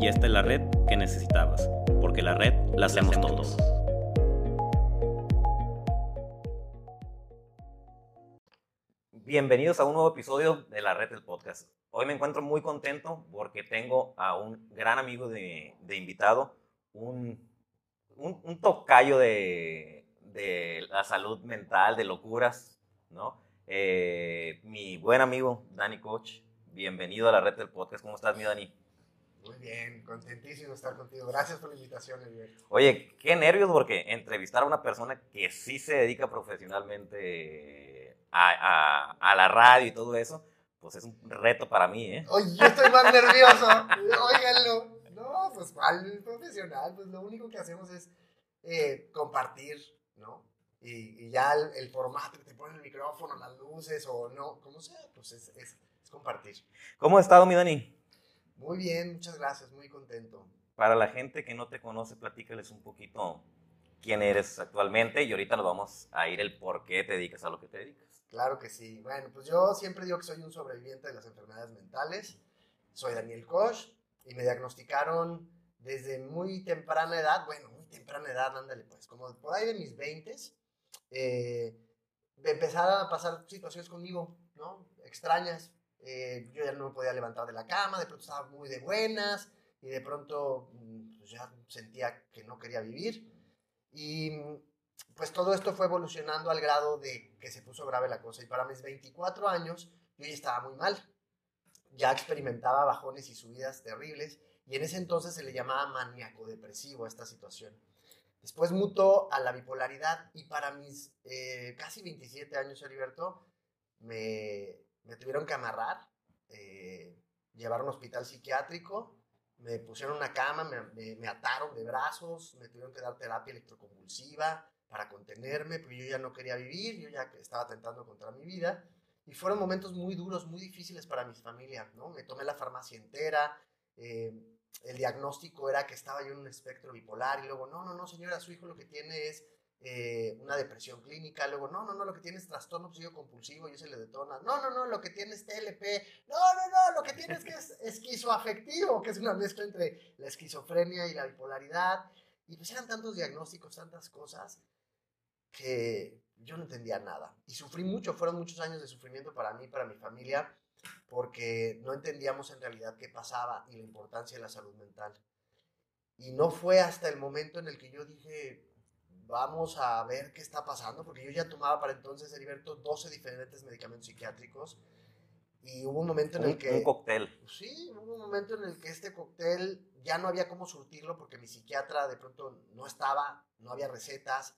y esta es la red que necesitabas, porque la red la hacemos todos. Bienvenidos a un nuevo episodio de la red del podcast. Hoy me encuentro muy contento porque tengo a un gran amigo de, invitado, un, un, tocayo de, de, la salud mental, de locuras, ¿no? Eh, mi buen amigo Dani Coach, bienvenido a la red del podcast. ¿Cómo estás, mi Dani? Muy bien, contentísimo de estar contigo. Gracias por la invitación, Oye, qué nervios porque entrevistar a una persona que sí se dedica profesionalmente a, a, la radio y todo eso, pues es un reto para mí, ¿eh? Oye, yo estoy más nervioso. Óiganlo. No, pues cuál profesional, pues lo único que hacemos es eh, compartir, ¿no? Y, y ya el, formato que te pone el micrófono, las luces o no, como sea, pues es, es, es compartir. ¿Cómo ha estado mi Dani? Muy bien, muchas gracias, muy contento. Para la gente que no te conoce, platícales un poquito quién eres actualmente y ahorita nos vamos a ir el por qué te dedicas a lo que te dedicas. Claro que sí. Bueno, pues yo siempre digo que soy un sobreviviente de las enfermedades mentales. Soy Daniel Koch y me diagnosticaron desde muy temprana edad, bueno, muy temprana edad, ándale pues, como por ahí de mis 20, eh, empezaron a pasar situaciones conmigo, ¿no? Extrañas, eh, yo ya no me podía levantar de la cama, de pronto estaba muy de buenas y de pronto mm, pues ya sentía que no quería vivir. Y pues todo esto fue evolucionando al grado de que se puso grave la cosa. Y para mis 24 años yo ya estaba muy mal. Ya experimentaba bajones y subidas terribles. Y en ese entonces se le llamaba maníaco depresivo a esta situación. Después mutó a la bipolaridad y para mis eh, casi 27 años, Heriberto, me, me tuvieron que amarrar, eh, llevar a un hospital psiquiátrico, me pusieron una cama, me, me, ataron de brazos, me tuvieron que dar terapia electroconvulsiva para contenerme, porque yo ya no quería vivir, yo ya estaba tentando contra mi vida. Y fueron momentos muy duros, muy difíciles para mi familia, ¿no? Me tomé la farmacia entera, eh, el diagnóstico era que estaba yo en un espectro bipolar y luego, no, no, no, señora, su hijo lo que tiene es eh, una depresión clínica, luego, no, no, no, lo que tiene es trastorno obsesivo compulsivo y se le detona, no, no, no, lo que tiene es TLP, no, no, no, lo que tiene es que es esquizoafectivo, que es una mezcla entre la esquizofrenia y la bipolaridad, y pues eran tantos diagnósticos, tantas cosas, que yo no entendía nada, y sufrí mucho, fueron muchos años de sufrimiento para mí, para mi familia, porque no entendíamos en realidad qué pasaba y la importancia de la salud mental. Y no fue hasta el momento en el que yo dije, vamos a ver qué está pasando, porque yo ya tomaba para entonces, Heriberto, 12 diferentes medicamentos psiquiátricos. Y hubo un momento en el que... Un cóctel. Sí, hubo un momento en el que este cóctel ya no había cómo surtirlo porque mi psiquiatra de pronto no estaba, no había recetas.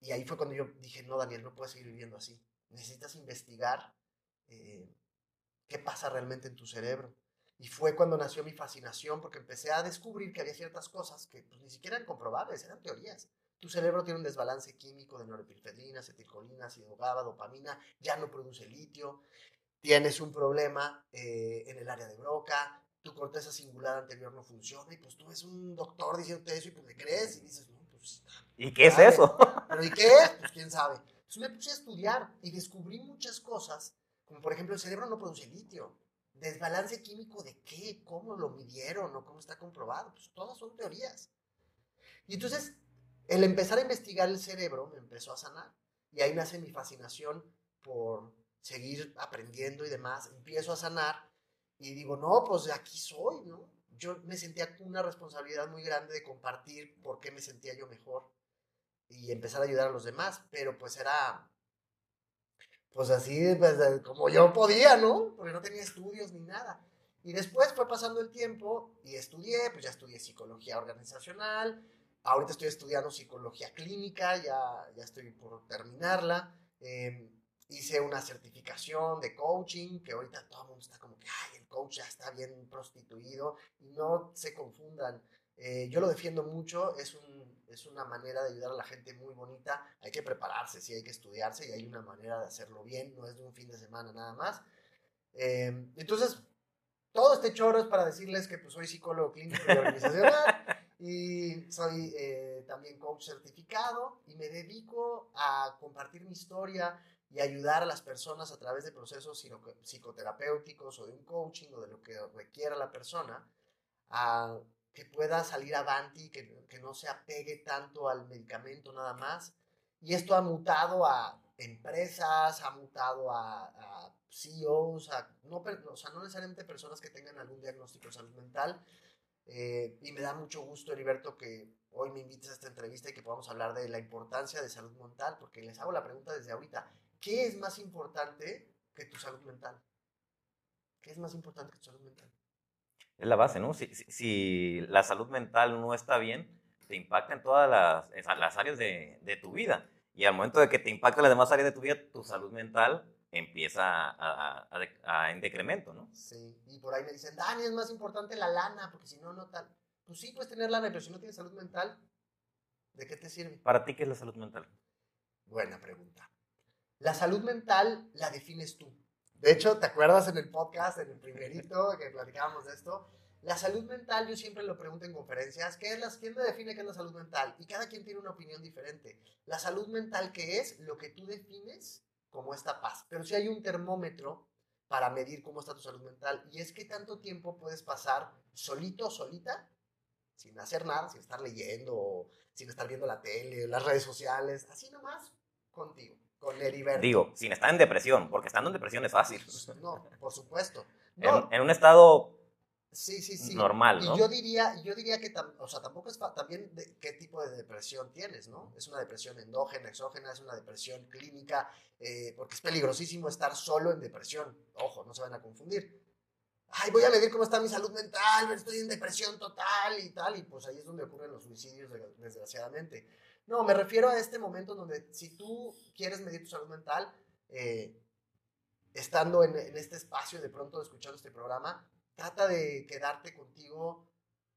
Y ahí fue cuando yo dije, no, Daniel, no puedes seguir viviendo así. Necesitas investigar eh, qué pasa realmente en tu cerebro. Y fue cuando nació mi fascinación porque empecé a descubrir que había ciertas cosas que pues, ni siquiera eran comprobables, eran teorías. Tu cerebro tiene un desbalance químico de norepinefrina, acetilcolina, ácido GABA, dopamina, ya no produce litio, tienes un problema eh, en el área de Broca, tu corteza singular anterior no funciona y pues tú ves un doctor diciendo eso y pues le crees y dices, no, pues... ¿Y qué es eso? ¿Pero y qué es? Pues quién sabe. Entonces me puse a estudiar y descubrí muchas cosas, como por ejemplo el cerebro no produce litio. ¿Desbalance químico de qué? ¿Cómo lo midieron o cómo está comprobado? Pues todas son teorías. Y entonces el empezar a investigar el cerebro me empezó a sanar. Y ahí nace mi fascinación por seguir aprendiendo y demás. Empiezo a sanar y digo, no, pues de aquí soy, ¿no? Yo me sentía una responsabilidad muy grande de compartir por qué me sentía yo mejor y empezar a ayudar a los demás, pero pues era, pues así, pues, como yo podía, ¿no? Porque no tenía estudios ni nada. Y después fue pasando el tiempo y estudié, pues ya estudié psicología organizacional, Ahorita estoy estudiando psicología clínica, ya, ya estoy por terminarla. Em, hice una certificación de coaching, que ahorita todo el mundo está como que, ay, el coach ya está bien prostituido. No se confundan. Eh, yo lo defiendo mucho, es, un, es una manera de ayudar a la gente muy bonita. Hay que prepararse, sí, hay que estudiarse y hay una manera de hacerlo bien, no es de un fin de semana nada más. Eh, entonces, todo este choro es para decirles que pues, soy psicólogo clínico y organizacional y soy eh, también coach certificado y me dedico a compartir mi historia y ayudar a las personas a través de procesos psicoterapéuticos o de un coaching o de lo que requiera la persona a que pueda salir avanti, que, que no se apegue tanto al medicamento nada más. Y esto ha mutado a empresas, ha mutado a, a CEOs, a, no, o sea, no necesariamente personas que tengan algún diagnóstico de salud mental. Eh, y me da mucho gusto, Heriberto, que hoy me invites a esta entrevista y que podamos hablar de la importancia de salud mental, porque les hago la pregunta desde ahorita. ¿Qué es más importante que tu salud mental? ¿Qué es más importante que tu salud mental? Es la base, ¿no? Si, si, la salud mental no está bien, te impacta en todas las, las áreas de, de, tu vida. Y al momento de que te impacta en las demás áreas de tu vida, tu salud mental empieza a, a, en decremento, ¿no? Sí, y por ahí me dicen, Dani, es más importante la lana, porque si no, no tal. Pues sí, puedes tener lana, pero si no tienes salud mental, ¿de qué te sirve? ¿Para ti qué es la salud mental? Buena pregunta. La salud mental la defines tú. De hecho, ¿te acuerdas en el podcast, en el primerito, que platicábamos de esto? La salud mental, yo siempre lo pregunto en conferencias, ¿qué es la, ¿quién me define qué es la salud mental? Y cada quien tiene una opinión diferente. La salud mental, ¿qué es? Lo que tú defines como esta paz. Pero si hay un termómetro para medir cómo está tu salud mental. Y es que tanto tiempo puedes pasar solito o solita, sin hacer nada, sin estar leyendo, sin estar viendo la tele, las redes sociales, así nomás, contigo. Con Heriberto. Digo, sin estar en depresión, porque estando en depresión es fácil. No, por supuesto. En, un estado sí, sí, sí. normal, ¿no? Y yo diría, yo diría que, o sea, tampoco es también de qué tipo de depresión tienes, ¿no? Es una depresión endógena, exógena, es una depresión clínica, eh, porque es peligrosísimo estar solo en depresión. Ojo, no se van a confundir. Ay, voy a medir cómo está mi salud mental, estoy en depresión total y tal, y pues ahí es donde ocurren los suicidios, desgraciadamente. No, me refiero a este momento donde si tú quieres medir tu salud mental, eh, estando en, este espacio, de pronto escuchando este programa, trata de quedarte contigo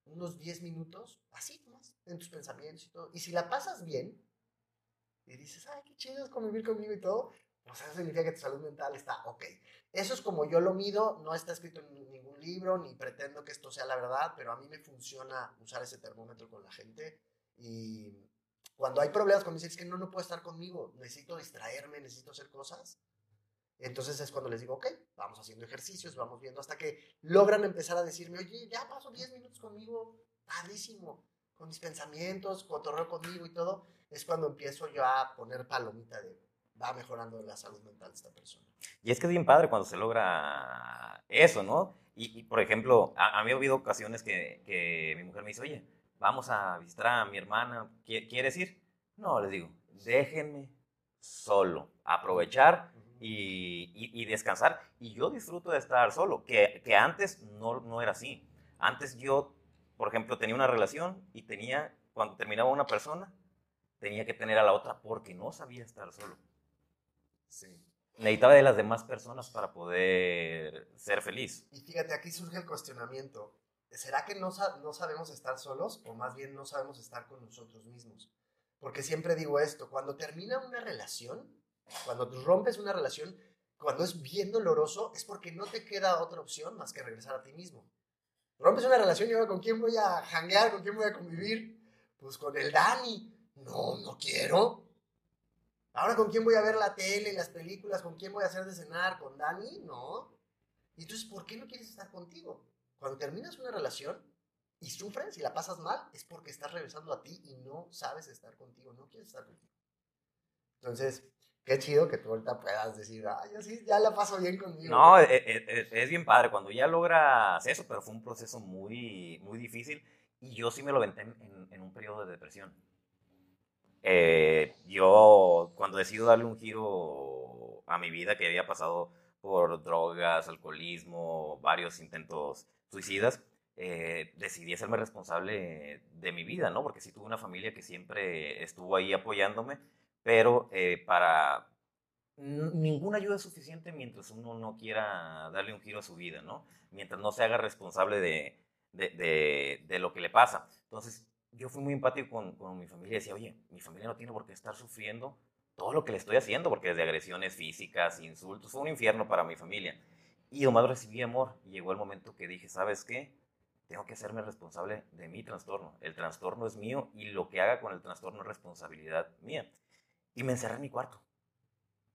unos 10 minutos, así nomás, en tus pensamientos y todo. Y si la pasas bien, y dices, ay, qué chido es convivir conmigo y todo, pues eso significa que tu salud mental está ok. Eso es como yo lo mido, no está escrito en ningún libro, ni pretendo que esto sea la verdad, pero a mí me funciona usar ese termómetro con la gente. Y cuando hay problemas, cuando dicen, es que no, no puedo estar conmigo, necesito distraerme, necesito hacer cosas. Entonces es cuando les digo, ok, vamos haciendo ejercicios, vamos viendo hasta que logran empezar a decirme, oye, ya paso 10 minutos conmigo, padrísimo, con mis pensamientos, cotorreo conmigo y todo. Es cuando empiezo yo a poner palomita de, va mejorando la salud mental de esta persona. Y es que es bien padre cuando se logra eso, ¿no? Y, por ejemplo, a, mí ha habido ocasiones que, que mi mujer me dice, oye, vamos a visitar a mi hermana, ¿quieres ir? No, les digo, déjenme solo, aprovechar y, y, descansar. Y yo disfruto de estar solo, que, que antes no, no, era así. Antes yo, por ejemplo, tenía una relación y tenía, cuando terminaba una persona, tenía que tener a la otra porque no sabía estar solo. Sí. Necesitaba de las demás personas para poder ser feliz. Y fíjate, aquí surge el cuestionamiento. ¿será que no, no sabemos estar solos o más bien no sabemos estar con nosotros mismos? Porque siempre digo esto, cuando termina una relación, cuando rompes una relación, cuando es bien doloroso, es porque no te queda otra opción más que regresar a ti mismo. Rompes una relación y ahora con quién voy a janguear, con quién voy a convivir, pues con el Dani. No, no quiero. Ahora con quién voy a ver la tele, las películas, con quién voy a hacer de cenar, con Dani, no. Y entonces, ¿por qué no quieres estar contigo? Cuando terminas una relación y sufres y la pasas mal, es porque estás regresando a ti y no sabes estar contigo, no quieres estar contigo. Entonces, qué chido que tú ahorita puedas decir, ay, así ya la paso bien conmigo. No, e, e, e, es, bien padre cuando ya logras eso, pero fue un proceso muy, muy difícil y yo sí me lo venté en, en un periodo de depresión. Eh, yo, cuando decido darle un giro a mi vida, que había pasado por drogas, alcoholismo, varios intentos suicidas, eh, decidí hacerme responsable de mi vida, ¿no? Porque sí tuve una familia que siempre estuvo ahí apoyándome, pero eh, para ninguna ayuda es suficiente mientras uno no quiera darle un giro a su vida, ¿no? Mientras no se haga responsable de, de, de, lo que le pasa. Entonces, yo fui muy empático con, con mi familia y decía, oye, mi familia no tiene por qué estar sufriendo todo lo que le estoy haciendo, porque desde agresiones físicas, insultos, fue un infierno para mi familia. Y nomás recibí amor. Y llegó el momento que dije, ¿sabes qué? Tengo que hacerme responsable de mi trastorno. El trastorno es mío y lo que haga con el trastorno es responsabilidad mía. Y me encerré en mi cuarto.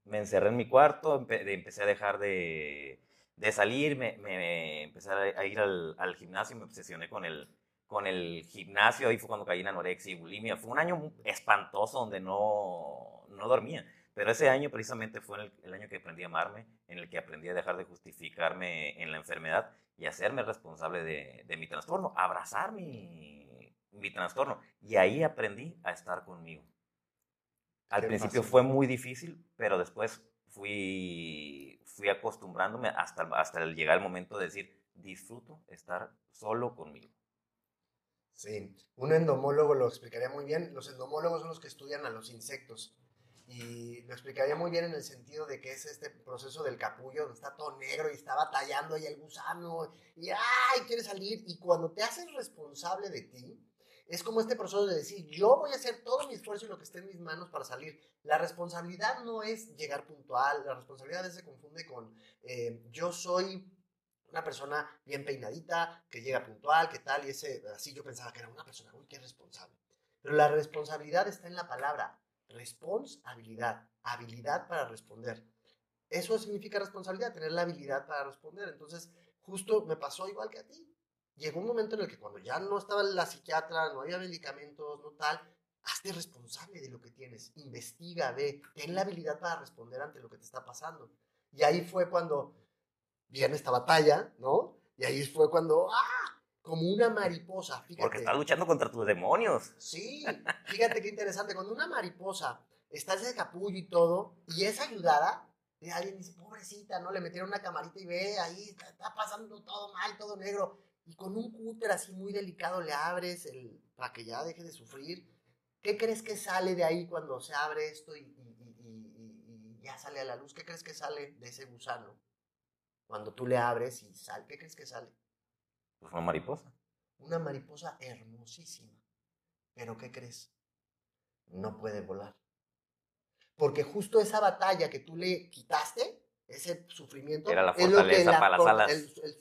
Me encerré en mi cuarto, empecé a dejar de, de salir, me, me, empecé a ir al, al, gimnasio, me obsesioné con el, con el gimnasio, ahí fue cuando caí en anorexia y bulimia. Fue un año espantoso donde no, no dormía. Pero ese año precisamente fue el, el, año que aprendí a amarme, en el que aprendí a dejar de justificarme en la enfermedad y hacerme responsable de, de mi trastorno, abrazar mi, mi, trastorno. Y ahí aprendí a estar conmigo. Al principio fue muy difícil, pero después fui, fui acostumbrándome hasta, hasta llegar el momento de decir, disfruto estar solo conmigo. Sí, un endomólogo lo explicaría muy bien. Los endomólogos son los que estudian a los insectos. Y lo explicaría muy bien en el sentido de que es este proceso del capullo, donde está todo negro y está batallando ahí el gusano y ¡ay! quiere salir. Y cuando te haces responsable de ti, es como este proceso de decir, yo voy a hacer todo mi esfuerzo y lo que esté en mis manos para salir. La responsabilidad no es llegar puntual, la responsabilidad se confunde con eh, yo soy una persona bien peinadita, que llega puntual, que tal, y ese, así yo pensaba que era una persona, uy, qué responsable. Pero la responsabilidad está en la palabra, responsabilidad, habilidad para responder. Eso significa responsabilidad, tener la habilidad para responder. Entonces, justo me pasó igual que a ti. Llegó un momento en el que cuando ya no estaba la psiquiatra, no había medicamentos, no tal, hazte responsable de lo que tienes, investiga, ve, ten la habilidad para responder ante lo que te está pasando. Y ahí fue cuando viene esta batalla, ¿no? Y ahí fue cuando, ¡ah! Como una mariposa, fíjate. Porque estás luchando contra tus demonios. Sí, fíjate qué interesante. Cuando una mariposa está ese capullo y todo, y es ayudada, y alguien dice, pobrecita, ¿no? Le metieron una camarita y ve, ahí está, pasando todo mal, todo negro. Y con un cúter así muy delicado le abres el, para que ya deje de sufrir. ¿Qué crees que sale de ahí cuando se abre esto y, y ya sale a la luz? ¿Qué crees que sale de ese gusano? Cuando tú le abres y sale, ¿qué crees que sale? Pues una mariposa. Una mariposa hermosísima. Pero ¿qué crees? No puede volar. Porque justo esa batalla que tú le quitaste, ese sufrimiento, Era la fortaleza es para las alas.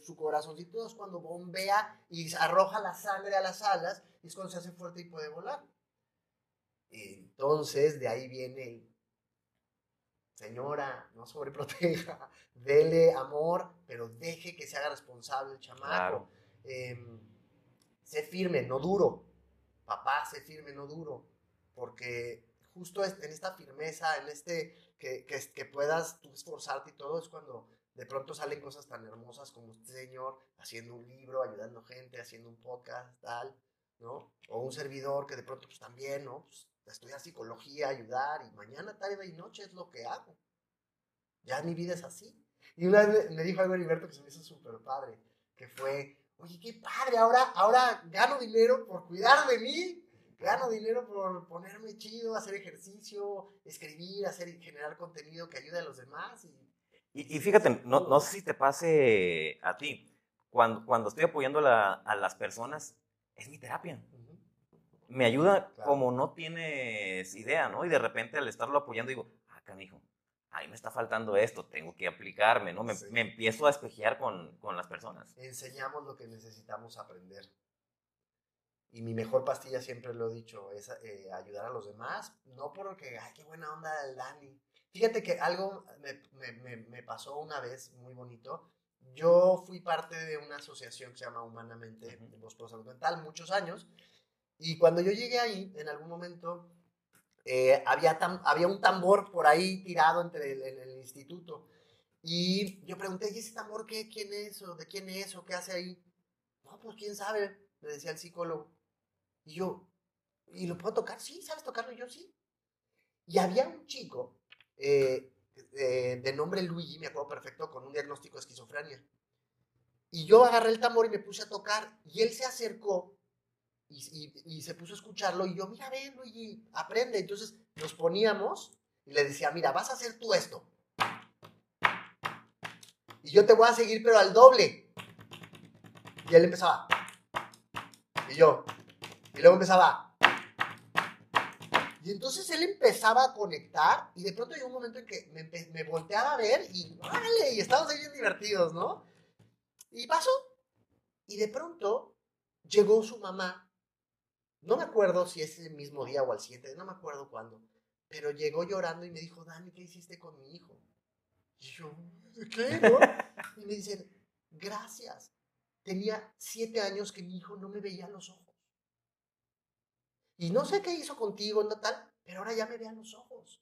su corazoncito es cuando bombea y arroja la sangre a las alas y es cuando se hace fuerte y puede volar. Entonces, de ahí viene señora, no sobreproteja, dele amor, pero deje que se haga responsable el chamaco. Em, sé firme, no duro. Papá, sé firme, no duro. Porque justo en esta firmeza, en este que, puedas tú esforzarte y todo, es cuando de pronto salen cosas tan hermosas como este señor haciendo un libro, ayudando gente, haciendo un podcast, tal, ¿no? O un servidor que de pronto pues también, ¿no? Pues, estudiar psicología, ayudar, y mañana, tarde y noche es lo que hago. Ya mi vida es así. Y una vez me dijo algo Heriberto que se me hizo súper padre, que fue, oye, qué padre, ahora, ahora gano dinero por cuidar de mí, gano dinero por ponerme chido, hacer ejercicio, escribir, hacer, generar contenido que ayude a los demás. Y, y, fíjate, no, no, sé si te pase a ti, cuando, cuando estoy apoyando a las personas, es mi terapia me ayuda como no tienes idea, ¿no? Y de repente al estarlo apoyando digo, ah, canijo, ahí me está faltando esto, tengo que aplicarme, ¿no? Me, me empiezo a espejear con, con, las personas. Enseñamos lo que necesitamos aprender. Y mi mejor pastilla, siempre lo he dicho, es eh, ayudar a los demás, no porque, ay, qué buena onda el Dani. Fíjate que algo me, me, me pasó una vez muy bonito. Yo fui parte de una asociación que se llama Humanamente uh -huh. Salud Mental muchos años y cuando yo llegué ahí, en algún momento, eh, había, había un tambor por ahí tirado entre el, en el instituto. Y yo pregunté, ¿y ese tambor qué? ¿Quién es? ¿O de quién es? ¿O qué hace ahí? No, pues quién sabe, me decía el psicólogo. Y yo, ¿y lo puedo tocar? Sí, ¿sabes tocarlo? Y yo sí. Y había un chico eh, eh, de nombre Luigi, me acuerdo perfecto, con un diagnóstico de esquizofrenia. Y yo agarré el tambor y me puse a tocar. Y él se acercó y, se puso a escucharlo y yo, mira, ven, Luigi, aprende. Entonces nos poníamos y le decía, mira, vas a hacer tú esto. Y yo te voy a seguir, pero al doble. Y él empezaba. Y yo. Y luego empezaba. Y entonces él empezaba a conectar y de pronto llegó un momento en que me, volteaba a ver y ¡vale! Y estábamos ahí bien divertidos, ¿no? Y pasó. Y de pronto llegó su mamá. No me acuerdo si es el mismo día o al siguiente, no me acuerdo cuándo. Pero llegó llorando y me dijo, Dani, ¿qué hiciste con mi hijo? Y yo, ¿qué? No? Y me dice, gracias. Tenía siete años que mi hijo no me veía a los ojos. Y no sé qué hizo contigo, no tal, pero ahora ya me ve a los ojos.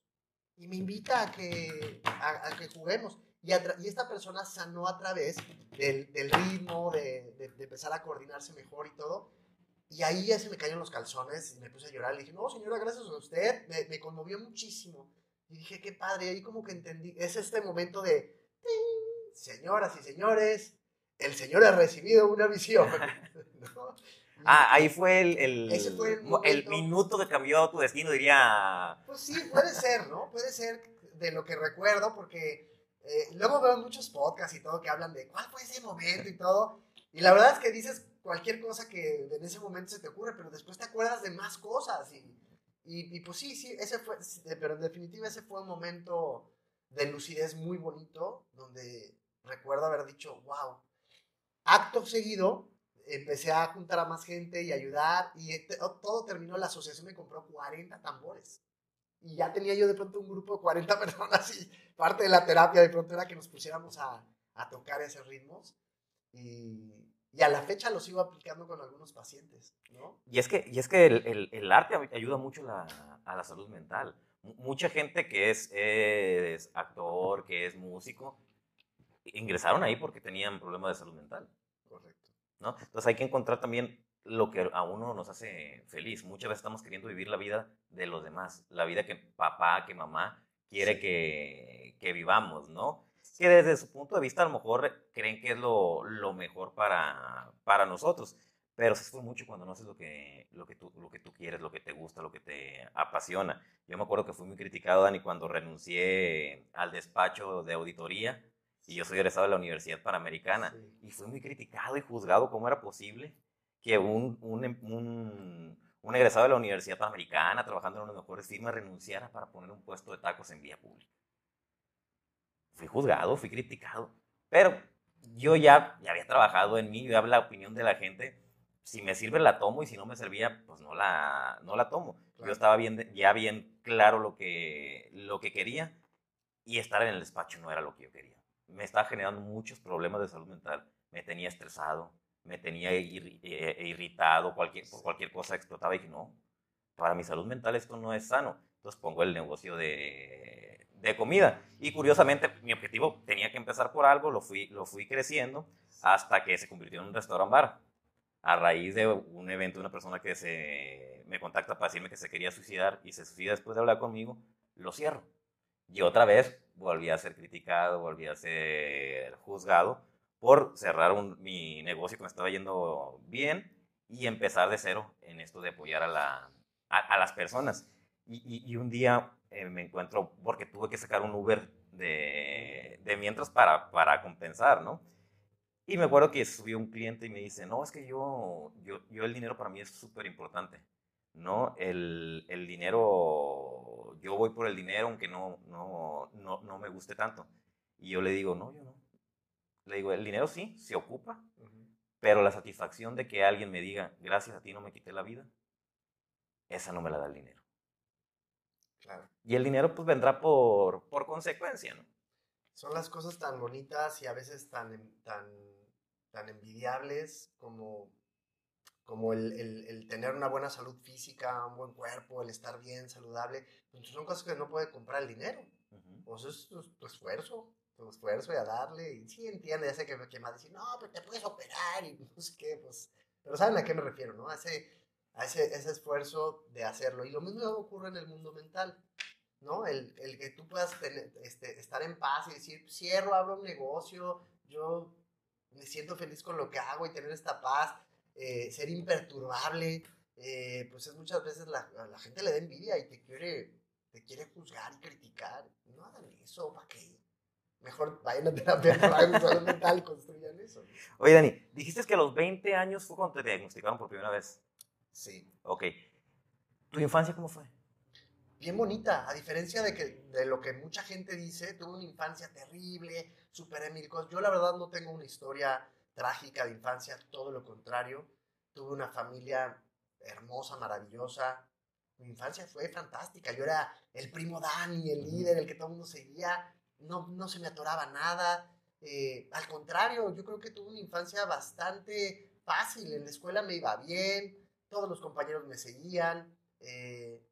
Y me invita a que, a, que juguemos. Y, y, esta persona sanó a través del, del ritmo, de, de, de, empezar a coordinarse mejor y todo. Y ahí ya se me cayeron los calzones y me puse a llorar. Le dije, no, señora, gracias a usted. Me, me conmovió muchísimo. Y dije, qué padre. Ahí como que entendí. Es este momento de, señoras y señores, el Señor ha recibido una visión. Ah, ahí fue el, el, el, minuto que cambió tu destino, diría. Pues sí, puede ser, ¿no? Puede ser de lo que recuerdo, porque eh, luego veo muchos podcasts y todo que hablan de cuál fue ese momento y todo. Y la verdad es que dices cualquier cosa que en ese momento se te ocurre, pero después te acuerdas de más cosas. Y, y, y pues sí, sí, ese fue, pero en definitiva ese fue un momento de lucidez muy bonito, donde recuerdo haber dicho, wow. Acto seguido, empecé a juntar a más gente y ayudar, y todo terminó, la asociación me compró 40 tambores. Y ya tenía yo de pronto un grupo de 40 personas y parte de la terapia de pronto era que nos pusiéramos a, a tocar esos ritmos. Y, y, a la fecha los sigo aplicando con algunos pacientes, ¿no? Y es que, y es que el, el, el arte ayuda mucho la, a la salud mental. Mucha gente que es, es actor, que es músico, ingresaron ahí porque tenían problemas de salud mental. Correcto. ¿No? Entonces hay que encontrar también lo que a uno nos hace feliz. Muchas veces estamos queriendo vivir la vida de los demás, la vida que papá, que mamá quiere que, que, vivamos, ¿no? Que desde su punto de vista a lo mejor creen que es lo, lo mejor para, para nosotros, pero se fue mucho cuando no haces lo que, lo, que tú, lo que tú quieres, lo que te gusta, lo que te apasiona. Yo me acuerdo que fui muy criticado, Dani, cuando renuncié al despacho de auditoría y yo soy egresado de la Universidad Panamericana. Y fui muy criticado y juzgado cómo era posible que un, un, un, un, egresado de la Universidad Panamericana, trabajando en una de las mejores firmas, renunciara para poner un puesto de tacos en vía pública. Fui juzgado, fui criticado. Pero yo ya, ya había trabajado en mí, yo había la opinión de la gente. Si me sirve la tomo y si no me servía, pues no la, no la tomo. Yo estaba bien, ya bien claro lo que, lo que quería y estar en el despacho no era lo que yo quería me estaba generando muchos problemas de salud mental. Me tenía estresado, me tenía eh, irritado, cualquier, por cualquier cosa explotaba y no, para mi salud mental esto no es sano. Entonces pongo el negocio de, de comida. Y curiosamente, mi objetivo tenía que empezar por algo, lo fui, lo fui creciendo hasta que se convirtió en un restaurant bar. A raíz de un evento, una persona que se, me contacta para decirme que se quería suicidar y se suicida después de hablar conmigo, lo cierro. Y otra vez volví a ser criticado, volví a ser juzgado por cerrar mi negocio que me estaba yendo bien y empezar de cero en esto de apoyar a, la, a, las personas. Y, un día eh, me encuentro, porque tuve que sacar un Uber de, de mientras para, para compensar, ¿no? Y me acuerdo que subió un cliente y me dice, no, es que yo, yo, yo el dinero para mí es súper importante, ¿no? El, el dinero yo voy por el dinero aunque no, no, no, no me guste tanto. Y yo le digo, no, yo no. Le digo, el dinero sí, se ocupa, pero la satisfacción de que alguien me diga, gracias a ti no me quité la vida, esa no me la da el dinero. Claro. Y el dinero pues vendrá por, por consecuencia, ¿no? Son las cosas tan bonitas y a veces tan, tan, tan envidiables como como el, el, el, tener una buena salud física, un buen cuerpo, el estar bien, saludable, pues son cosas que no puede comprar el dinero. Pues es tu, esfuerzo, tu esfuerzo y a darle. Y sí entiende, ya sé que, que más decir, no, pero te puedes operar y no sé qué, pues. Pero saben a qué me refiero, ¿no? A ese, a ese, ese esfuerzo de hacerlo. Y lo mismo ocurre en el mundo mental, ¿no? El, el que tú puedas tener, este, estar en paz y decir, cierro, abro un negocio, yo me siento feliz con lo que hago y tener esta paz eh, ser imperturbable, eh, pues es muchas veces la, la, gente le da envidia y te quiere, te quiere juzgar y criticar. No hagan eso, ¿para qué? Mejor vayan a terapia mental y construyan eso. Oye, Dani, dijiste que a los 20 años fue cuando te diagnosticaron por primera vez. Sí. Ok. ¿Tu infancia cómo fue? Bien bonita, a diferencia de, que, de lo que mucha gente dice, tuve una infancia terrible, superé mil cosas. Yo la verdad no tengo una historia trágica de infancia, todo lo contrario. Tuve una familia hermosa, maravillosa. Mi infancia fue fantástica. Yo era el primo Dani, el líder, el que todo el mundo seguía. No, no se me atoraba nada. Eh, al contrario, yo creo que tuve una infancia bastante fácil. En la escuela me iba bien, todos los compañeros me seguían. Eh,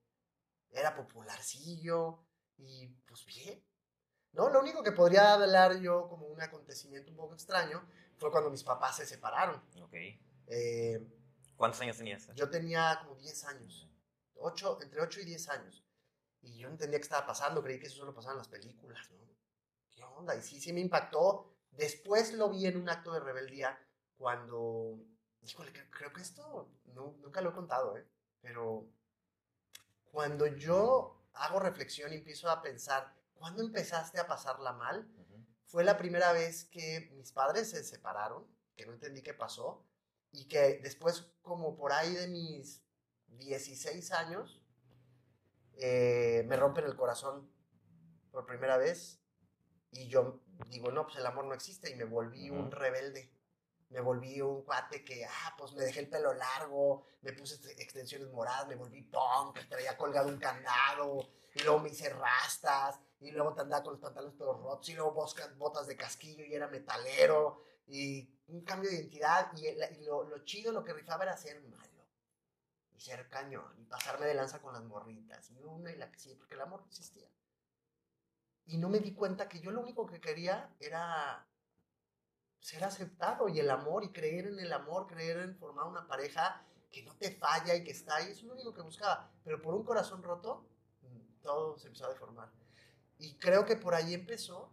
era popularcillo y pues bien. ¿No? Lo único que podría hablar yo como un acontecimiento un poco extraño fue cuando mis papás se separaron. Ok. Eh, ¿Cuántos años tenías? yo tenía como 10 años, ocho, entre 8 y 10 años. Y yo no entendía qué estaba pasando, creí que eso solo pasaba en las películas, ¿no? ¿Qué onda? Y sí, sí me impactó. Después lo vi en un acto de rebeldía cuando, híjole, creo, creo que esto no, nunca lo he contado, ¿eh? Pero cuando yo hago reflexión y empiezo a pensar, ¿cuándo empezaste a pasarla mal? Fue la primera vez que mis padres se separaron, que no entendí qué pasó, y que después, como por ahí de mis 16 años, eh, me rompen el corazón por primera vez, y yo digo, no, pues el amor no existe, y me volví un rebelde. Me volví un cuate que, ah, pues me dejé el pelo largo, me puse ex- extensiones moradas, me volví punk, traía colgado un candado, y luego me hice rastas, y luego te andaba con los pantalones todos rotos, y luego botas de casquillo y era metalero, y un cambio de identidad, y, el- lo, lo chido, lo que rifaba era ser malo, y ser cañón, y pasarme de lanza con las morritas, y una y la que sí, porque el amor existía. Y no me di cuenta que yo lo único que quería era ser aceptado y el amor y creer en el amor, creer en formar una pareja que no te falla y que está ahí, eso es lo único que buscaba. Pero por un corazón roto, mm, todo se empezó a deformar. Y creo que por ahí empezó,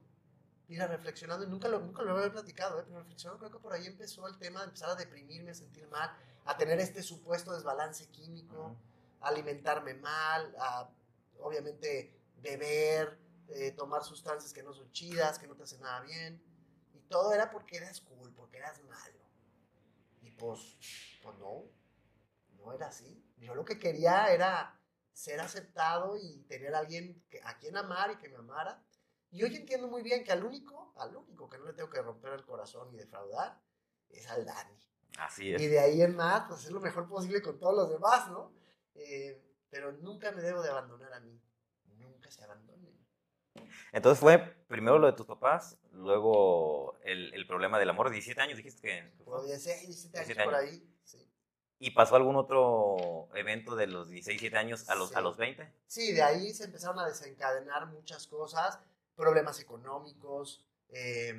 mira, reflexionando, y nunca lo, nunca lo había platicado, ¿eh? pero reflexionando, creo que por ahí empezó el tema de empezar a deprimirme, a sentir mal, a tener este supuesto desbalance químico, a alimentarme mal, a obviamente beber, eh, tomar sustancias que no son chidas, que no te hacen nada bien. Todo era porque eras cool, porque eras malo. Y pues, pues no, no era así. Yo lo que quería era ser aceptado y tener a alguien que- a quien amar y que me amara. Y hoy entiendo muy bien que al único, al único que no le tengo que romper el corazón y defraudar es al Dani. Así es. Y de ahí en más, pues hacer lo mejor posible con todos los demás, ¿no? Eh, pero nunca me debo de abandonar a mí. Nunca se abandonen. Entonces fue primero lo de tus papás, luego el, el problema del amor. 17 años dijiste que. Por 16, 17 años 17 por años. ahí. Sí. ¿Y pasó algún otro evento de los 16, 17 años a los, a Sí. los 20? Sí, de ahí se empezaron a desencadenar muchas cosas, problemas económicos, eh,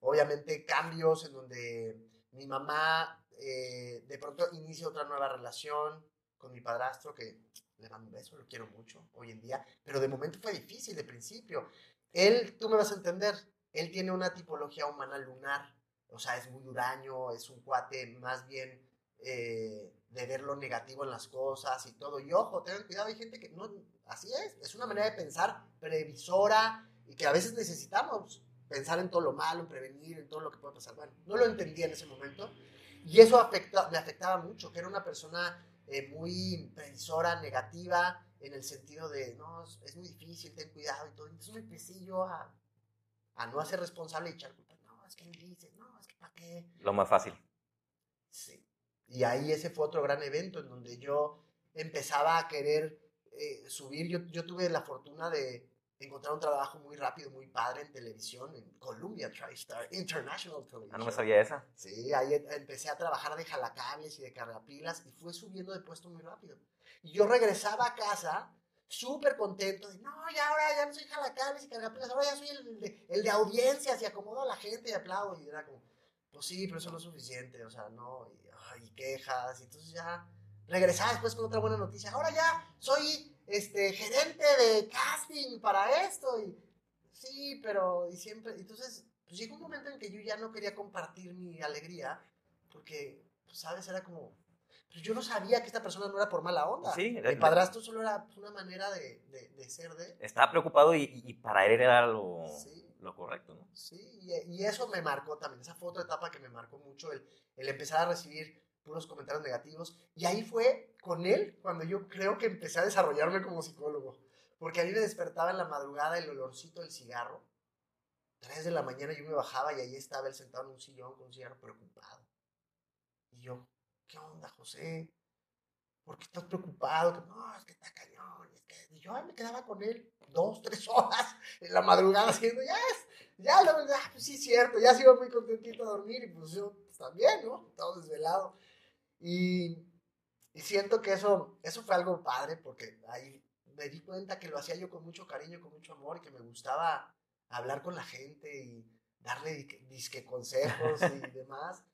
obviamente cambios en donde mi mamá eh, de pronto inicia otra nueva relación con mi padrastro, que le mando un beso, lo quiero mucho hoy en día, pero de momento fue difícil, de principio. Él, tú me vas a entender, él tiene una tipología humana lunar, o sea, es muy huraño, es un cuate más bien eh, de ver lo negativo en las cosas y todo. Y ojo, tengan cuidado, hay gente que no, así es, es una manera de pensar previsora y que a veces necesitamos pensar en todo lo malo, en prevenir, en todo lo que puede pasar. Bueno, no lo entendía en ese momento y eso afecta, me afectaba mucho, que era una persona eh, muy previsora, negativa, en el sentido de, no, es, muy difícil, ten cuidado y todo. Entonces me empecé yo a, a no hacer responsable y echar culpa. No, es que él dice, no, es que para qué. Lo más fácil. Sí. Y ahí ese fue otro gran evento en donde yo empezaba a querer eh, subir. Yo, yo tuve la fortuna de encontrar un trabajo muy rápido, muy padre en televisión, en Columbia TriStar International Television. Ah, no me sabía esa. Sí, ahí em- empecé a trabajar de jalacables y de cargapilas y fue subiendo de puesto muy rápido. Y yo regresaba a casa súper contento de, no, ya ahora ya no soy jalacables y cargapilas, ahora ya soy el de, el de audiencias y acomodo a la gente y aplaudo. Y era como, pues sí, pero eso no es suficiente, o sea, no, y, ay, y quejas. Y entonces ya regresaba después con otra buena noticia, ahora ya soy este, gerente de casting para esto. Y sí, pero, y siempre, entonces, pues llegó un momento en que yo ya no quería compartir mi alegría, porque, pues, ¿sabes? Era como, pues yo no sabía que esta persona no era por mala onda. Sí, eh, padrastro solo era pues, una manera de, de, de ser de. Estaba preocupado y, y para él era lo, Sí. lo correcto, ¿no? Sí, y, y eso me marcó también, esa fue otra etapa que me marcó mucho, el, el empezar a recibir puros comentarios negativos. Y ahí fue con él cuando yo creo que empecé a desarrollarme como psicólogo. Porque a mí me despertaba en la madrugada el olorcito del cigarro. Tres de la mañana yo me bajaba y ahí estaba él sentado en un sillón con un cigarro preocupado. Y yo, ¿qué onda, José? ¿Por qué estás preocupado? Que, no, es que está cañón. Es que... Y yo me quedaba con él dos, tres horas en la madrugada haciendo, ya, ya, la verdad, pues sí es cierto, ya se iba muy contentito a dormir y pues yo pues, también, ¿no? Todo desvelado. Y, y siento que eso, eso fue algo padre porque ahí me di cuenta que lo hacía yo con mucho cariño, con mucho amor y que me gustaba hablar con la gente y darle disque consejos y demás.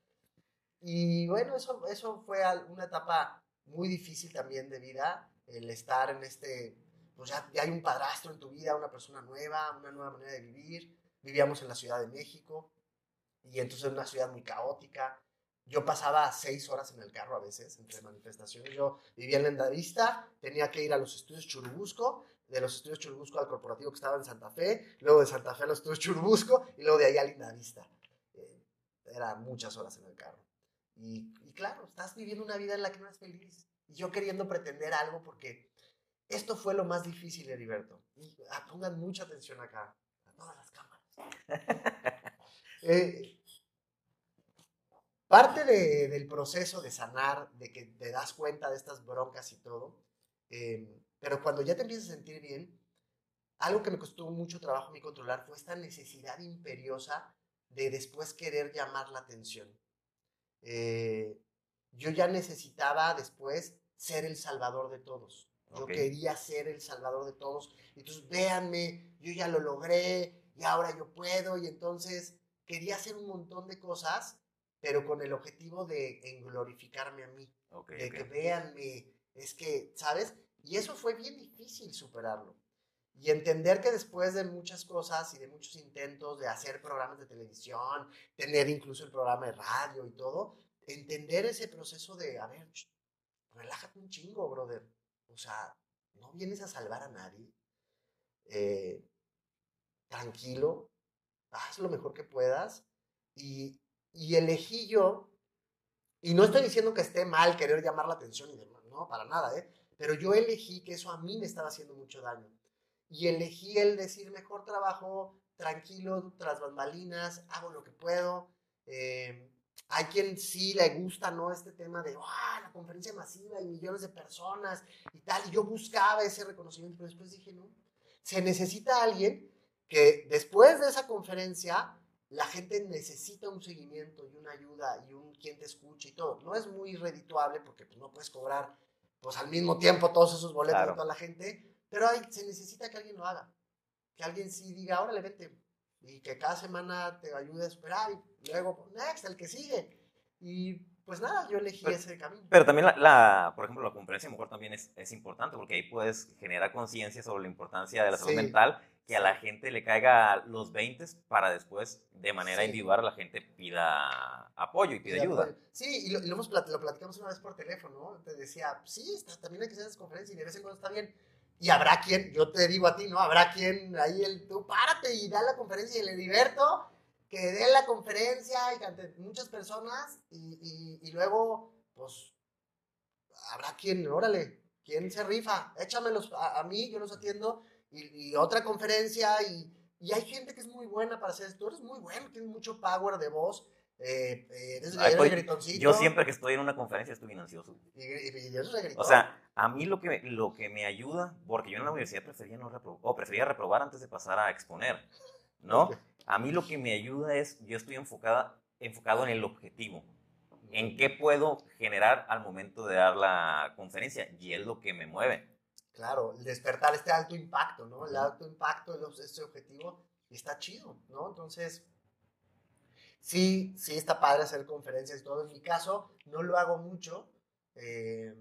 Y bueno, eso, eso fue una etapa muy difícil también de vida, el estar en este, pues ya, ya hay un padrastro en tu vida, una persona nueva, una nueva manera de vivir. Vivíamos en la Ciudad de México y entonces una ciudad muy caótica, yo pasaba seis horas en el carro a veces entre manifestaciones. Yo vivía en Lendavista, tenía que ir a los estudios Churubusco, de los estudios Churubusco al corporativo que estaba en Santa Fe, luego de Santa Fe a los estudios Churubusco y luego de ahí a Lindavista. Eh, eran muchas horas en el carro. Y, y, claro, estás viviendo una vida en la que no eres feliz. Y yo queriendo pretender algo porque esto fue lo más difícil, Heriberto. Y ah, pongan mucha atención acá, a todas las cámaras. eh, Parte del proceso de sanar, de que te das cuenta de estas broncas y todo, em, pero cuando ya te empiezas a sentir bien, algo que me costó mucho trabajo a mí controlar fue esta necesidad imperiosa de después querer llamar la atención. Eh, yo ya necesitaba después ser el salvador de todos. Yo quería ser el salvador de todos. Entonces, véanme, yo ya lo logré y ahora yo puedo. Y entonces quería hacer un montón de cosas pero con el objetivo de glorificarme a mí, de que veanme, es que, ¿sabes? Y eso fue bien difícil superarlo. Y entender que después de muchas cosas y de muchos intentos de hacer programas de televisión, tener incluso el programa de radio y todo, entender ese proceso de, a ver, relájate un chingo, brother. O sea, no vienes a salvar a nadie. Eh, tranquilo, haz lo mejor que puedas y, y elegí yo, y no estoy diciendo que esté mal querer llamar la atención y demás, no, para nada, ¿eh? Pero yo elegí que eso a mí me estaba haciendo mucho daño. Y elegí el decir, mejor trabajo tranquilo, tras bambalinas, hago lo que puedo. Eh, hay quien sí le gusta, ¿no? Este tema de, ¡ah, la conferencia masiva y millones de personas y tal. Y yo buscaba ese reconocimiento, pero después dije, no, se necesita alguien que después de esa conferencia la gente necesita un seguimiento y una ayuda y un quien te escuche y todo. No es muy redituable porque pues, no puedes cobrar pues al mismo tiempo todos esos boletos de toda la gente, pero hay, se necesita que alguien lo haga. Que alguien sí diga, órale, vete. Y que cada semana te ayude a superar y luego, next, el que sigue. Y pues nada, yo elegí ese camino. Pero también, la, por ejemplo, la conferencia mejor también es, es importante porque ahí puedes generar conciencia sobre la importancia de la salud mental, que a la gente le caiga los 20 para después, de manera individual, la gente pida apoyo y pida ayuda. Sí, y lo, lo, lo, platicamos una vez por teléfono, ¿no? Te decía, sí, está, también hay que hacer esas conferencias y de vez en cuando está bien. Y habrá quien, yo te digo a ti, ¿no? Habrá quien ahí, el, tú párate y da la conferencia y le divierto que dé la conferencia y ante muchas personas y, y, luego, pues, habrá quien, órale, quien se rifa, échamelos a, a mí, yo los atiendo, y, otra conferencia, y, y, hay gente que es muy buena para hacer esto, tú eres muy bueno, tienes mucho power de voz, eh, eres, pues, gritoncito. Yo siempre que estoy en una conferencia estoy bien ansioso. Y, y, eso O sea, a mí lo que, lo que me ayuda, porque yo en la universidad prefería, no o prefería reprobar antes de pasar a exponer, ¿no? A mí lo que me ayuda es, yo estoy enfocada, enfocado en el objetivo, en qué puedo generar al momento de dar la conferencia, y es lo que me mueve. Claro, despertar este alto impacto, ¿no? El alto impacto de este objetivo está chido, ¿no? Entonces, sí, sí está padre hacer conferencias y todo. En mi caso, no lo hago mucho. Eh,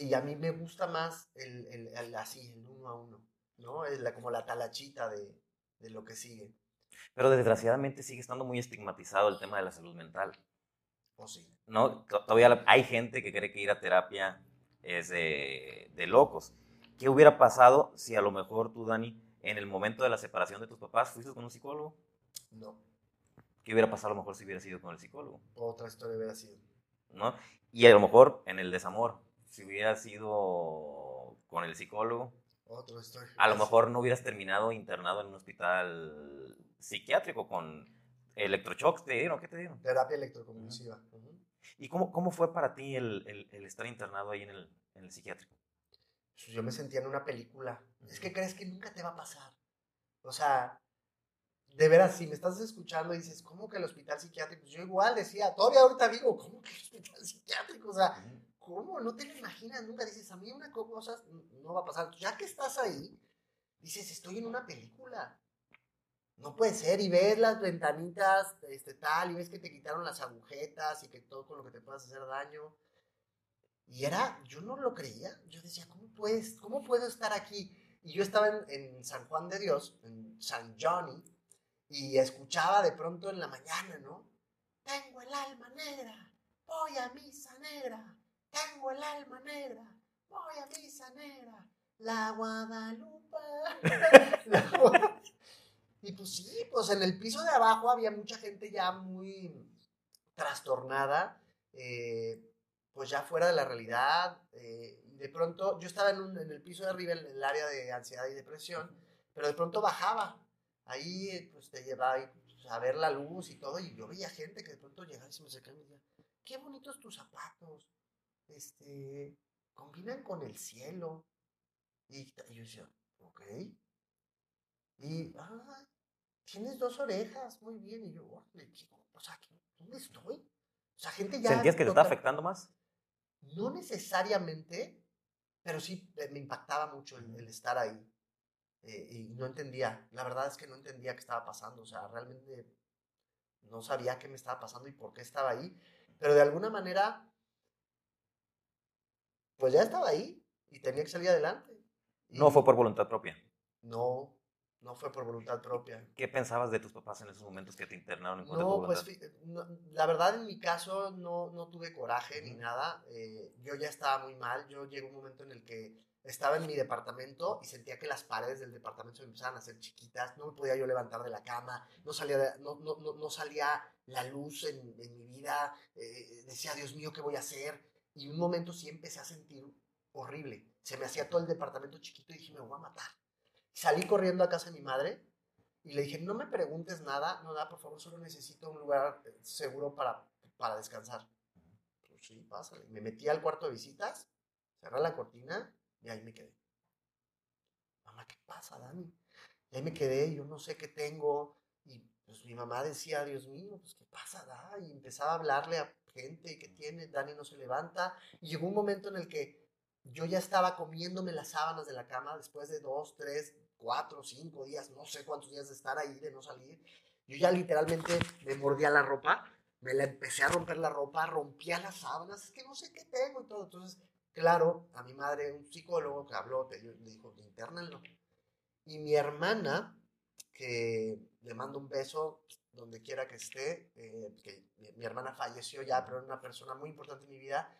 y a mí me gusta más el, el, así, el uno a uno, ¿no? Es la, como la talachita de, de lo que sigue. Pero desgraciadamente sigue estando muy estigmatizado el tema de la salud mental. ¿O oh, sí? ¿No? Todavía hay gente que cree que ir a terapia es de, de, locos. ¿Qué hubiera pasado si a lo mejor tú, Dani, en el momento de la separación de tus papás, fuiste con un psicólogo? No. ¿Qué hubiera pasado a lo mejor si hubiera sido con el psicólogo? Otra historia hubiera sido. ¿No? Y a lo mejor en el desamor, si hubiera sido con el psicólogo, Otra historia. a lo mejor no hubieras terminado internado en un hospital psiquiátrico con electroshocks, ¿te dieron? ¿Qué te dieron? Terapia electroconvulsiva. ¿Y cómo, cómo fue para ti el, el- el estar internado ahí en el, en el psiquiátrico? Pues yo me sentía en una película. Es que crees que nunca te va a pasar. O sea, de veras, si me estás escuchando y dices, ¿cómo que el hospital psiquiátrico? Pues yo igual decía, todavía ahorita digo, ¿cómo que el hospital psiquiátrico? O sea, ¿cómo? No te lo imaginas nunca. Dices, a mí una cosa no va a pasar. Ya que estás ahí, dices, estoy en una película. No puede ser. Y ves las ventanitas, este tal, y ves que te quitaron las agujetas y que todo con lo que te puedas hacer daño. Y era, yo no lo creía. Yo decía, ¿cómo, puedes, cómo puedo estar aquí? Y yo estaba en, en San Juan de Dios, en San Johnny, y escuchaba de pronto en la mañana, ¿no? Tengo el alma negra, voy a misa negra. Tengo el alma negra, voy a misa negra. La Guadalupe. La Gua- y pues sí, pues en el piso de abajo había mucha gente ya muy trastornada, eh, pues ya fuera de la realidad. eh, de pronto, yo estaba en, el piso de arriba, en el área de ansiedad y depresión, pero de pronto bajaba. Ahí eh, pues te llevaba pues, a ver la luz y todo, y yo veía gente que de pronto llegaba y se me acercaba y me decía, qué bonitos tus zapatos, este, combinan con el cielo. Y, yo decía, ok. Y, ah, tienes dos orejas, muy bien. Y yo, órale, ¿qué- o sea, ¿qué- ¿dónde estoy? O sea, gente ya... ¿Sentías que te total- afectando más? No necesariamente, pero sí eh, me impactaba mucho el, el estar ahí. Eh, y no entendía, la verdad es que no entendía qué estaba pasando. O sea, realmente no sabía qué me estaba pasando y por qué estaba ahí. Pero de alguna manera, pues ya estaba ahí y tenía que salir adelante. No fue por voluntad propia. No, no fue por voluntad propia. ¿Qué pensabas de tus papás en esos momentos que te internaron en No, pues no, la verdad en mi caso no, no tuve coraje ni nada. eh, yo ya estaba muy mal. Yo llegó un momento en el que estaba en mi departamento y sentía que las paredes del departamento me empezaban a hacer chiquitas. No me podía yo levantar de la cama. No salía, de- no, no, no, no salía la luz en, en mi vida. eh, decía, Dios mío, ¿qué voy a hacer? Y un momento sí empecé a sentir horrible. Se me hacía todo el departamento chiquito y dije, me voy a matar. Salí corriendo a casa de mi madre y le dije, no me preguntes nada, no da, por favor, solo necesito un lugar eh, seguro para, para descansar. Pues sí, pásale. Me metí al cuarto de visitas, cerré la cortina y ahí me quedé. Mamá, ¿qué pasa, Dani? Y ahí me quedé, yo no sé qué tengo. Y pues mi mamá decía, Dios mío, pues ¿qué pasa, da? Y empezaba a hablarle a gente, ¿qué tiene? Dani no se levanta. Y llegó un momento en el que yo ya estaba comiéndome las sábanas de la cama después de dos, tres, cuatro, cinco días, no sé cuántos días de estar ahí, de no salir. Yo ya literalmente me mordía la ropa, me la empecé a romper la ropa, rompía las sábanas, es que no sé qué tengo y todo. Entonces, claro, a mi madre, un psicólogo que habló, le dijo, internanlo. Y mi hermana, que le mando un beso donde quiera que esté, eh, que mi hermana falleció ya, pero era una persona muy importante en mi vida,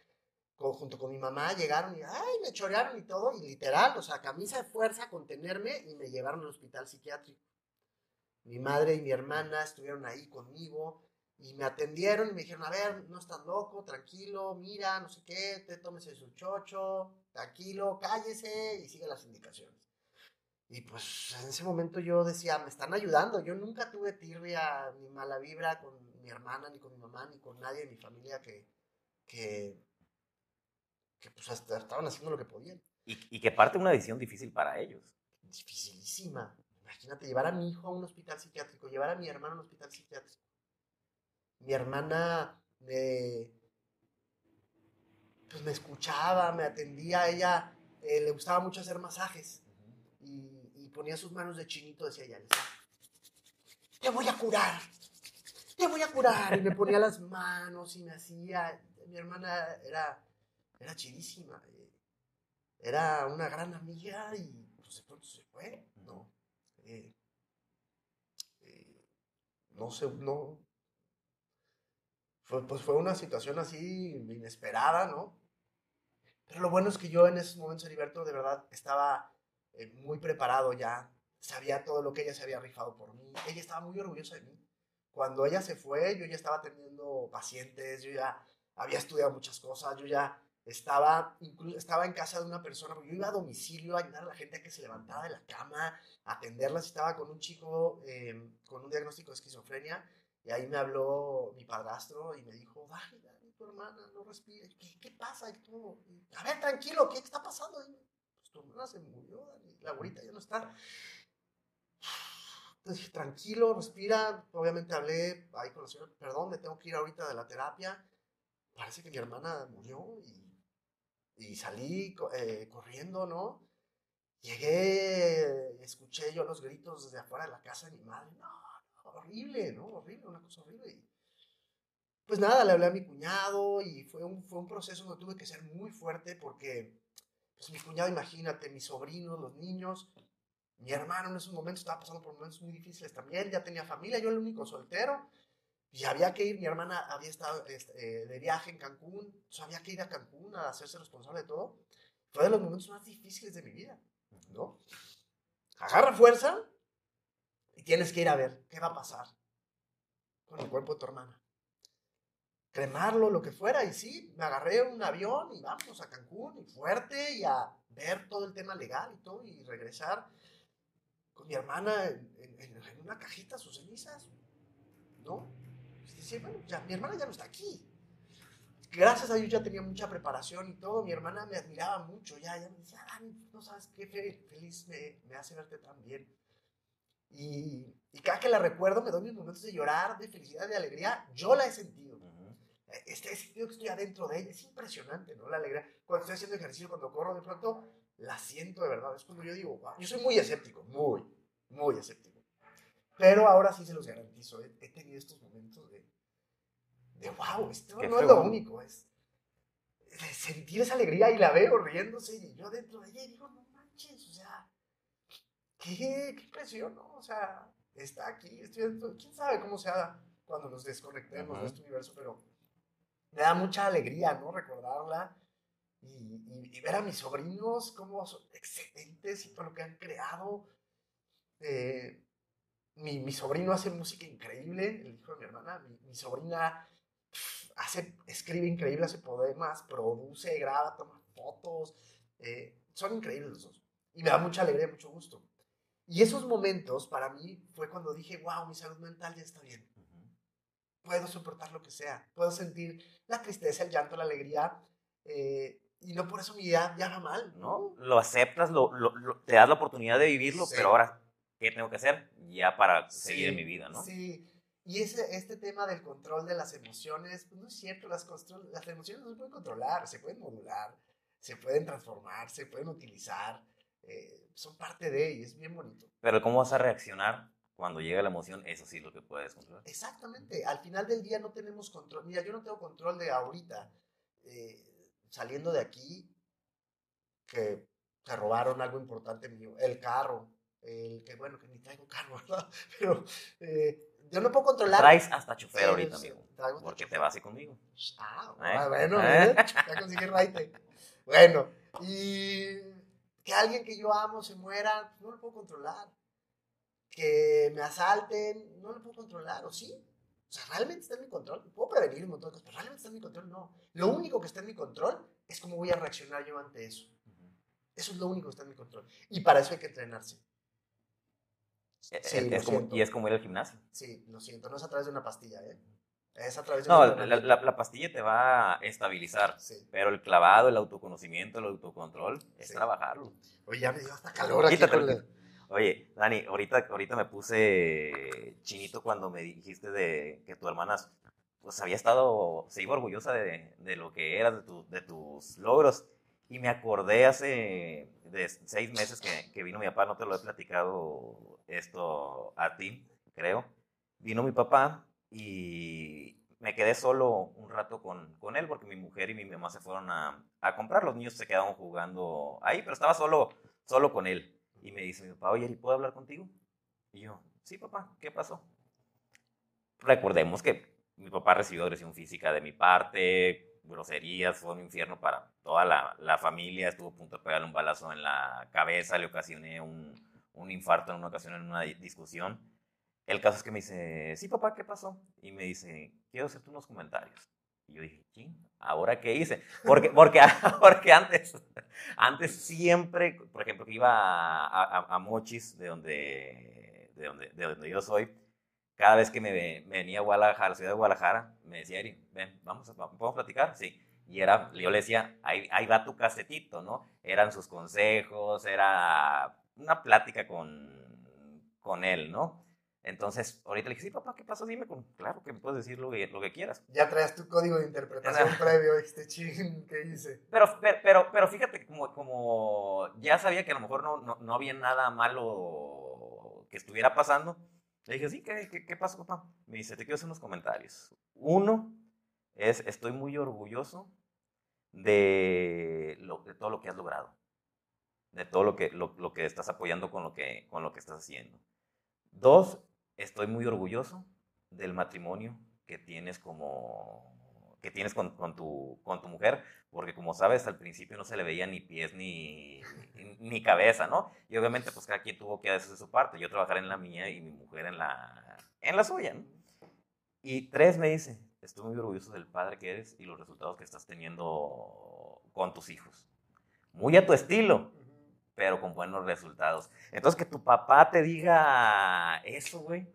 con- junto con mi mamá llegaron y, ay, me chorearon y todo, y literal, o sea, camisa de fuerza, contenerme, y me llevaron al hospital psiquiátrico. Mi madre y mi hermana estuvieron ahí conmigo y me atendieron y me dijeron, a ver, no estás loco, tranquilo, mira, no sé qué, te tómese su chocho, tranquilo, cállese y sigue las indicaciones. Y pues en ese momento yo decía, me están ayudando, yo nunca tuve tirria ni mala vibra con mi hermana, ni con mi mamá, ni con nadie de mi familia que, que, que pues hasta estaban haciendo lo que podían. Y, y que parte una decisión difícil para ellos. dificilísima. Imagínate, llevar a mi hijo a un hospital psiquiátrico, llevar a mi hermano a un hospital psiquiátrico. Mi hermana me, pues me escuchaba, me atendía, a ella eh, le gustaba mucho hacer masajes y, y ponía sus manos de chinito, decía ella, te voy a curar, te voy a curar. Y me ponía las manos y me hacía, mi hermana era, era chidísima, eh, era una gran amiga y pues de pronto se fue, ¿no? Eh, eh, no sé, no. Fue, pues fue una situación así inesperada, ¿no? Pero lo bueno es que yo en esos momentos, Heriberto, de verdad estaba muy preparado ya. Sabía todo lo que ella se había rifado por mí. Ella estaba muy orgullosa de mí. Cuando ella se fue, yo ya estaba teniendo pacientes, yo ya había estudiado muchas cosas, yo ya estaba, incluso estaba en casa de una persona, yo iba a domicilio a ayudar a la gente a que se levantara de la cama, a atenderlas, estaba con un chico em, con un diagnóstico de esquizofrenia, y ahí me habló mi padrastro y me dijo, Dani, Dani, tu hermana no respira, ¿qué, pasa? Y tú, a ver, tranquilo, ¿qué está pasando? pues tu hermana se murió, Dani, la abuelita ya no está. Entonces tranquilo, respira, obviamente hablé ahí con la señora, perdón, me tengo que ir ahorita de la terapia, parece que mi hermana murió y y salí eh, corriendo, ¿no? Llegué, escuché yo los gritos desde afuera de la casa de mi madre. No, horrible, ¿no? Horrible, una cosa horrible. pues nada, le hablé a mi cuñado y fue un, fue un proceso donde tuve que ser muy fuerte porque, pues mi cuñado, imagínate, mis sobrinos, los niños, mi hermano en esos momentos estaba pasando por momentos muy difíciles también, ya tenía familia, yo el único soltero, y había que ir, mi hermana había estado este, eh, de viaje en Cancún, entonces había que ir a Cancún a hacerse responsable de todo. Fue de los momentos más difíciles de mi vida, ¿no? Agarra fuerza y tienes que ir a ver qué va a pasar con el cuerpo de tu hermana. Cremarlo, lo que fuera, y sí, me agarré un avión y vamos a Cancún, y fuerte, y a ver todo el tema legal y todo, y regresar con mi hermana en, en una cajita, sus cenizas, ¿no? Bueno, ya, mi hermana ya no está aquí. Gracias a Dios ya tenía mucha preparación y todo. Mi hermana me admiraba mucho. Ya, ya me decía, Dani, no sabes qué feliz me, me hace verte tan bien. Y, y, cada que la recuerdo me doy mis momentos de llorar, de felicidad, de alegría. Yo la he sentido. Este, he sentido que estoy adentro de ella. Es impresionante, ¿no? La alegría. Cuando estoy haciendo ejercicio, cuando corro, de pronto la siento de verdad. Es cuando yo digo, wow. Yo soy muy escéptico, muy, muy escéptico. Pero ahora sí se los garantizo. he tenido estos momentos de, de wow, esto no es lo único, es sentir esa alegría y la veo riéndose y yo dentro de ella digo, no manches, o sea, qué, qué impresión, ¿no? O sea, está aquí, estoy dentro, quién sabe cómo sea cuando nos desconectemos de este universo, pero me da mucha alegría, ¿no? Recordarla y, y, ver a mis sobrinos cómo son excelentes y todo lo que han creado. Eh, mi, mi, sobrino hace música increíble, el hijo de mi hermana, mi, mi sobrina hace, escribe increíble, hace poemas, produce, graba, toma fotos. Eh, son increíbles los dos. Y me da mucha alegría, mucho gusto. Y esos momentos para mí fue cuando dije, wow, mi salud mental ya está bien. Puedo soportar lo que sea. Puedo sentir la tristeza, el llanto, la alegría. Eh, y no por eso mi vida ya va mal, ¿no? Lo aceptas, lo, lo, te das la oportunidad de vivirlo, pero ahora, ¿qué tengo que hacer? Ya para seguir en mi vida, ¿no? Sí, y ese, este tema del control de las emociones, pues no es cierto, las, las emociones no se pueden controlar, se pueden modular, se pueden transformar, se pueden utilizar, eh, son parte de y es bien bonito. Pero ¿cómo vas a reaccionar cuando llega la emoción? Eso sí es lo que puedes controlar. Exactamente, al final del día no tenemos control. Mira, yo no tengo control de ahorita, eh, saliendo de aquí, que se robaron algo importante mío, el carro, el que bueno, que ni traigo carro, ¿verdad? Pero... Eh, yo no puedo controlar. Traes hasta chofer ahorita, amigo. Porque te vas ahí conmigo. Ah, ¿Eh? ah bueno, ¿Eh? ya conseguí raite. Bueno, y que alguien que yo amo se muera, no lo puedo controlar. Que me asalten, no lo puedo controlar, ¿o sí? O sea, ¿realmente está en mi control? Puedo prevenir un montón de cosas, pero ¿realmente está en mi control? No. Lo único que está en mi control es cómo voy a reaccionar yo ante eso. Eso es lo único que está en mi control. Y para eso hay que entrenarse. Sí, es como, y es como ir al gimnasio. Sí, lo siento, no es a través de una pastilla, ¿eh? Es a través de No, la, la, pastilla te va a estabilizar, pero el clavado, el autoconocimiento, el autocontrol, es trabajarlo. Oye, ya me dio hasta calor aquí. Oye, Dani, ahorita, ahorita me puse chinito cuando me dijiste de que tu hermana pues había estado, se iba orgullosa de, de lo que eras, de, tu, de tus logros. Y me acordé hace de seis meses que, que, vino mi papá, no te lo he platicado esto a ti, creo. Vino mi papá y me quedé solo un rato con, con él porque mi mujer y mi mamá se fueron a, a, comprar. Los niños se quedaron jugando ahí, pero estaba solo, solo con él. Y me dice mi papá, oye, ¿y puedo hablar contigo? Y yo, sí, papá, ¿qué pasó? Recordemos que mi papá recibió agresión física de mi parte, groserías, fue un infierno para toda la, familia, estuvo a punto de pegarle un balazo en la cabeza, le ocasioné un, un, infarto en una ocasión en una discusión. El caso es que me dice, sí, papá, ¿qué pasó? Y me dice, quiero hacerte unos comentarios. Y yo dije, ¿qué? ¿Ahora qué hice? Porque, porque, porque antes, antes siempre, por ejemplo, que iba a, a, Mochis, de donde, de, donde, de donde yo soy, cada vez que me, venía a Guadalajara, a la ciudad de Guadalajara, me decía, Eri, ven, vamos a, ¿podemos platicar? Sí. Y era, yo le decía, ahí, ahí va tu casetito, ¿no? Eran sus consejos, era una plática con, con él, ¿no? Entonces, ahorita le dije, sí, papá, ¿qué pasó? Dime, con, claro que me puedes decir lo que, lo que quieras. Ya traes tu código de interpretación previo, este ching, ¿qué hice? Pero, pero, pero, fíjate, como, como ya sabía que a lo mejor no, no, no, había nada malo que estuviera pasando, le dije, sí, ¿qué, qué, pasó, papá? Me dice, te quiero hacer unos comentarios. Uno es, estoy muy orgulloso de, lo, de todo lo que has logrado, de todo lo que, lo, lo que estás apoyando con lo que, con lo que estás haciendo. Dos, estoy muy orgulloso del matrimonio que tienes como que tienes con, con, tu, con tu mujer, porque como sabes, al principio no se le veía ni pies ni, ni cabeza, ¿no? Y obviamente, pues cada quien tuvo que hacer su parte, yo trabajar en la mía y mi mujer en la, en la suya, ¿no? Y tres me dice, estoy muy orgulloso del padre que eres y los resultados que estás teniendo con tus hijos. Muy a tu estilo, pero con buenos resultados. Entonces, que tu papá te diga eso, güey.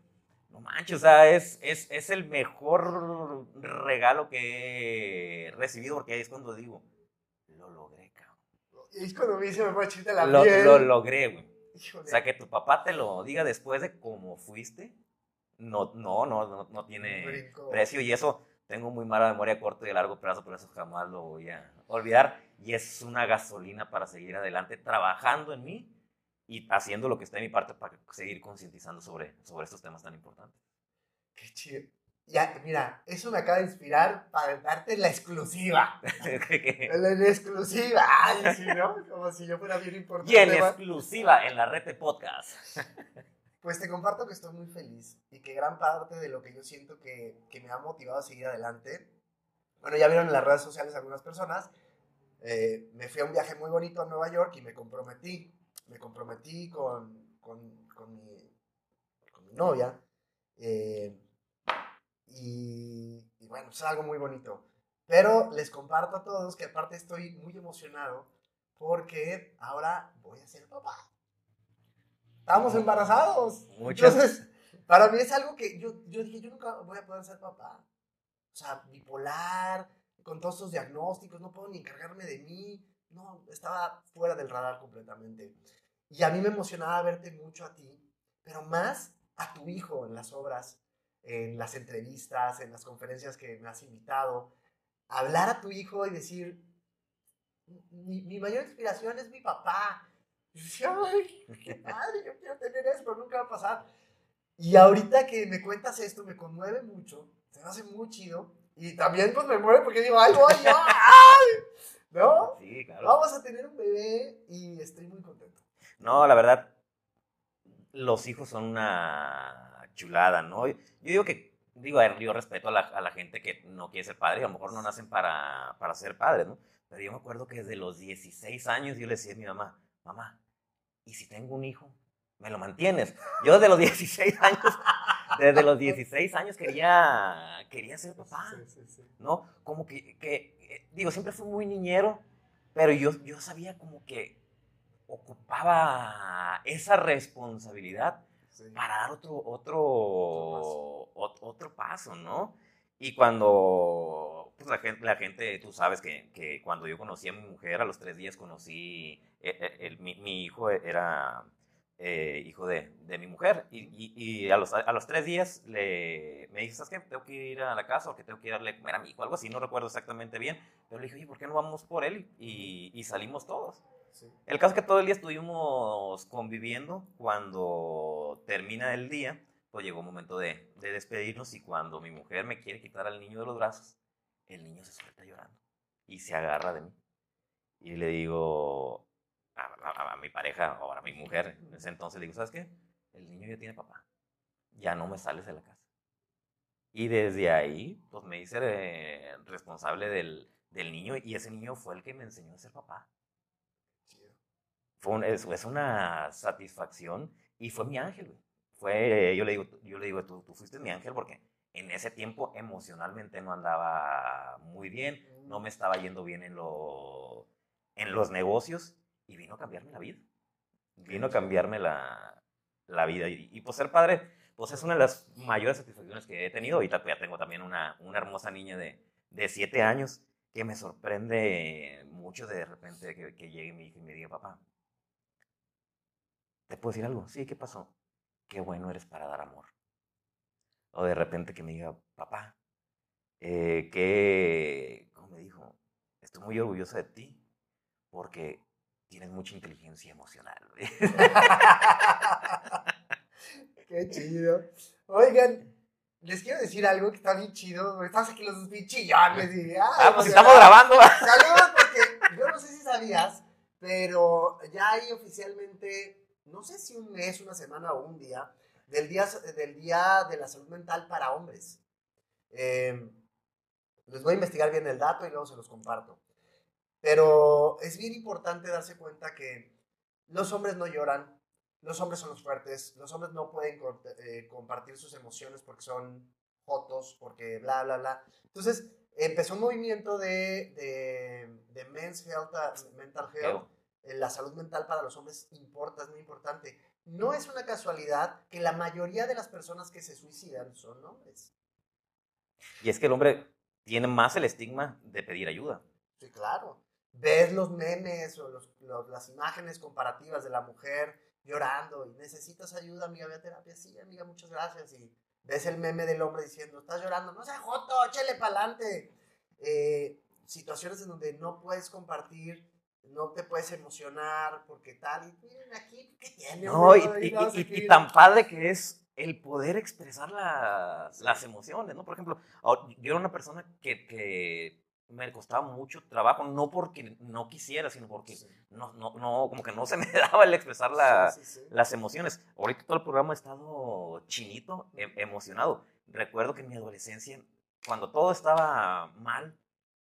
No manches, o sea, es, es, es, el mejor regalo que he recibido, porque ahí es cuando digo, lo logré, cabrón. Y es cuando me dice, me chiste la lo, Lo logré, güey. O sea, que tu papá te lo diga después de cómo fuiste, no, no, no, no, tiene precio. Y eso, tengo muy mala memoria a corto y a largo plazo, pero eso jamás lo voy a olvidar y es una gasolina para seguir adelante, trabajando en mí y haciendo lo que está en mi parte para seguir concientizando sobre, sobre estos temas tan importantes. Qué chido. Ya, mira, eso me acaba de inspirar para darte la exclusiva. la exclusiva. Ay, sí, ¿no? Como si yo fuera bien importante. Y en exclusiva en la red de podcast. Pues te comparto que estoy muy feliz y que gran parte de lo que yo siento que, que me ha motivado a seguir adelante, bueno, ya vieron en las redes sociales algunas personas, eh, me fui a un viaje muy bonito a Nueva York y me comprometí. Me comprometí con, con, con, mi, con mi, novia. Eh, y, y, bueno, es algo muy bonito. Pero les comparto a todos que aparte estoy muy emocionado porque ahora voy a ser papá. Estamos embarazados. Entonces, para mí es algo que yo, yo dije, yo nunca voy a poder ser papá. O sea, bipolar, con todos esos diagnósticos, no puedo ni encargarme de mí. No, estaba fuera del radar completamente. Y a mí me emocionaba verte mucho a ti, pero más a tu hijo en las obras, en las entrevistas, en las conferencias que me has invitado. Hablar a tu hijo y decir, mi, mi mayor inspiración es mi papá. Y decía, ay, qué padre, yo quiero tener eso, pero nunca va a pasar. Y ahorita que me cuentas esto, me conmueve mucho, se me hace muy chido. Y también pues me mueve porque digo, ay, voy yo, ay, ¿no? Sí, claro. Vamos a tener un bebé y estoy muy contento. No, la verdad, los hijos son una chulada, ¿no? Yo digo que, digo, yo respeto a la, a la gente que no quiere ser padre, a lo mejor no nacen para, para ser padres, ¿no? Pero yo me acuerdo que desde los 16 años yo le decía a mi mamá, mamá, ¿y si tengo un hijo? ¿Me lo mantienes? Yo desde los 16 años desde los 16 años quería, quería ser papá, ¿no? Como que, que, eh, digo, siempre fui muy niñero, pero yo, yo sabía como que ocupaba esa responsabilidad para dar otro, otro, otro paso, ¿no? Y cuando pues la, gente, la gente, tú sabes que, que, cuando yo conocí a mi mujer, a los tres días conocí, eh, eh, mi, mi, hijo era eh, hijo de, de, mi mujer. Y, y, a, los, a, los, tres días le, me dice, ¿sabes qué? Tengo que ir a la casa o que tengo que ir a darle comer a mi hijo, algo así, no recuerdo exactamente bien. Pero le dije, oye, ¿por qué no vamos por él? Y, y salimos todos. El caso es que todo el día estuvimos conviviendo. Cuando termina el día, pues llegó un momento de, de despedirnos y cuando mi mujer me quiere quitar al niño de los brazos, el niño se suelta llorando y se agarra de mí. Y le digo, a, mi pareja o a mi mujer en ese entonces le digo, ¿sabes qué? El niño ya tiene papá. Ya no me sales de la casa. Y desde ahí, pues me hice eh, responsable del, del, niño y ese niño fue el que me enseñó a ser papá. Fue es, una satisfacción y fue mi ángel, fue, yo le digo, yo le digo tú, tú fuiste mi ángel porque en ese tiempo emocionalmente no andaba muy bien, no me estaba yendo bien en, lo, en los negocios y vino a cambiarme la vida. Vino a cambiarme la, la vida. Y, y pues ser padre, pues es una de las mayores satisfacciones que he tenido. Y ya tengo también una, una hermosa niña de, de siete años que me sorprende mucho de repente que, que llegue mi hija y me diga, papá, ¿te puedo decir algo? Sí, ¿qué pasó? Qué bueno eres para dar amor. O de repente que me diga, papá, eh, que, ¿cómo me dijo? Estoy muy orgullosa de ti porque tienes mucha inteligencia emocional. Qué chido. Oigan, les quiero decir algo que está bien chido. Estás aquí los dos bien chillones. Y, ah, pues estamos grabando. Saludos, porque yo no sé si sabías, pero ya hay oficialmente, no sé si un mes, una semana o un día, del Día, del día de la Salud Mental para Hombres. Eh, les voy a investigar bien el dato y luego se los comparto. Pero es bien importante darse cuenta que los hombres no lloran, los hombres son los fuertes, los hombres no pueden eh, compartir sus emociones porque son fotos, porque bla, bla, bla. Entonces, empezó un movimiento de, de, de men's health, mental health, la salud mental para los hombres importa, es muy importante. No es una casualidad que la mayoría de las personas que se suicidan son hombres. Y es que el hombre tiene más el estigma de pedir ayuda. Sí, claro. Ves los memes o los, las imágenes comparativas de la mujer llorando y necesitas ayuda, amiga, ve a terapia. Sí, amiga, muchas gracias. Y ves el meme del hombre diciendo, estás llorando, no seas joto, échale para adelante. Eh, situaciones en donde no puedes compartir no te puedes emocionar porque tal, y miren aquí, ¿qué tiene? No, y, y, tan padre que es el poder expresar las, las emociones, ¿no? Por ejemplo, yo era una persona que, que, me costaba mucho trabajo, no porque no quisiera, sino porque no, no, no, como que no se me daba el expresar la, las emociones. Ahorita todo el programa ha estado chinito, e, emocionado. Recuerdo que en mi adolescencia, cuando todo estaba mal,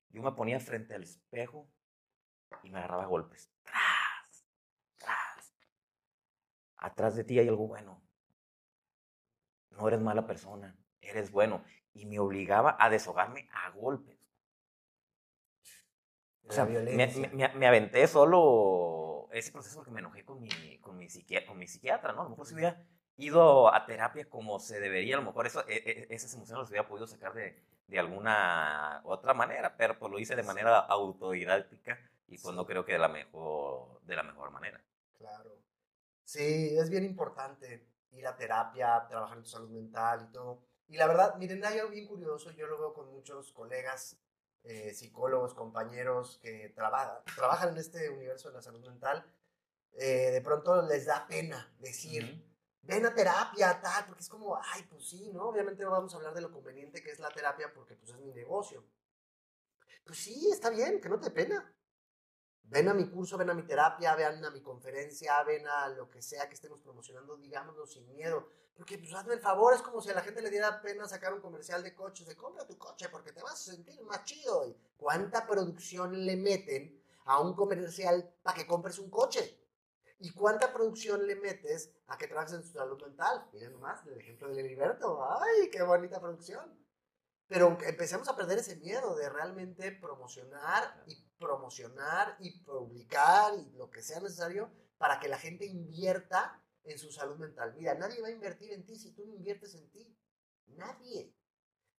yo me ponía frente al espejo y me agarraba golpes. ¡Tras! ¡Tras! Atrás de ti hay algo bueno. No eres mala persona, eres bueno. Y me obligaba a deshogarme a golpes. O sea, me, me, me, aventé solo ese proceso porque me enojé con mi, con mi, psiquiatra, con mi psiquiatra, ¿no? A lo mejor si hubiera ido a terapia como se debería, a lo mejor eso, e, e, esas emociones las hubiera podido sacar de, de alguna otra manera, pero pues lo hice de manera autodidáctica y pues no creo que de la mejor, de la mejor manera. Claro. Sí, es bien importante ir a terapia, trabajar en tu salud mental y todo. Y la verdad, miren, hay algo bien curioso, yo lo veo con muchos colegas, eh, psicólogos, compañeros que trabajan en este universo de la salud mental. Eh, de pronto les da pena decir, ven a terapia, tal, porque es como, ay, pues sí, ¿no? Obviamente no vamos a hablar de lo conveniente que es la terapia porque pues es mi negocio. Pues sí, está bien, que no te pena ven a mi curso, ven a mi terapia, ven a mi conferencia, ven a lo que sea que estemos promocionando, digámoslo sin miedo. Porque, pues, hazme el favor, es como si a la gente le diera pena sacar un comercial de coches, de compra tu coche porque te vas a sentir más chido. ¿Y ¿Cuánta producción le meten a un comercial para que compres un coche? ¿Y cuánta producción le metes a que trabajes en tu salud mental? Miren nomás, el ejemplo de Heriberto. ¡Ay, qué bonita producción! Pero empecemos a perder ese miedo de realmente promocionar y promocionar y publicar y lo que sea necesario para que la gente invierta en su salud mental. Mira, nadie va a invertir en ti si tú no inviertes en ti. Nadie.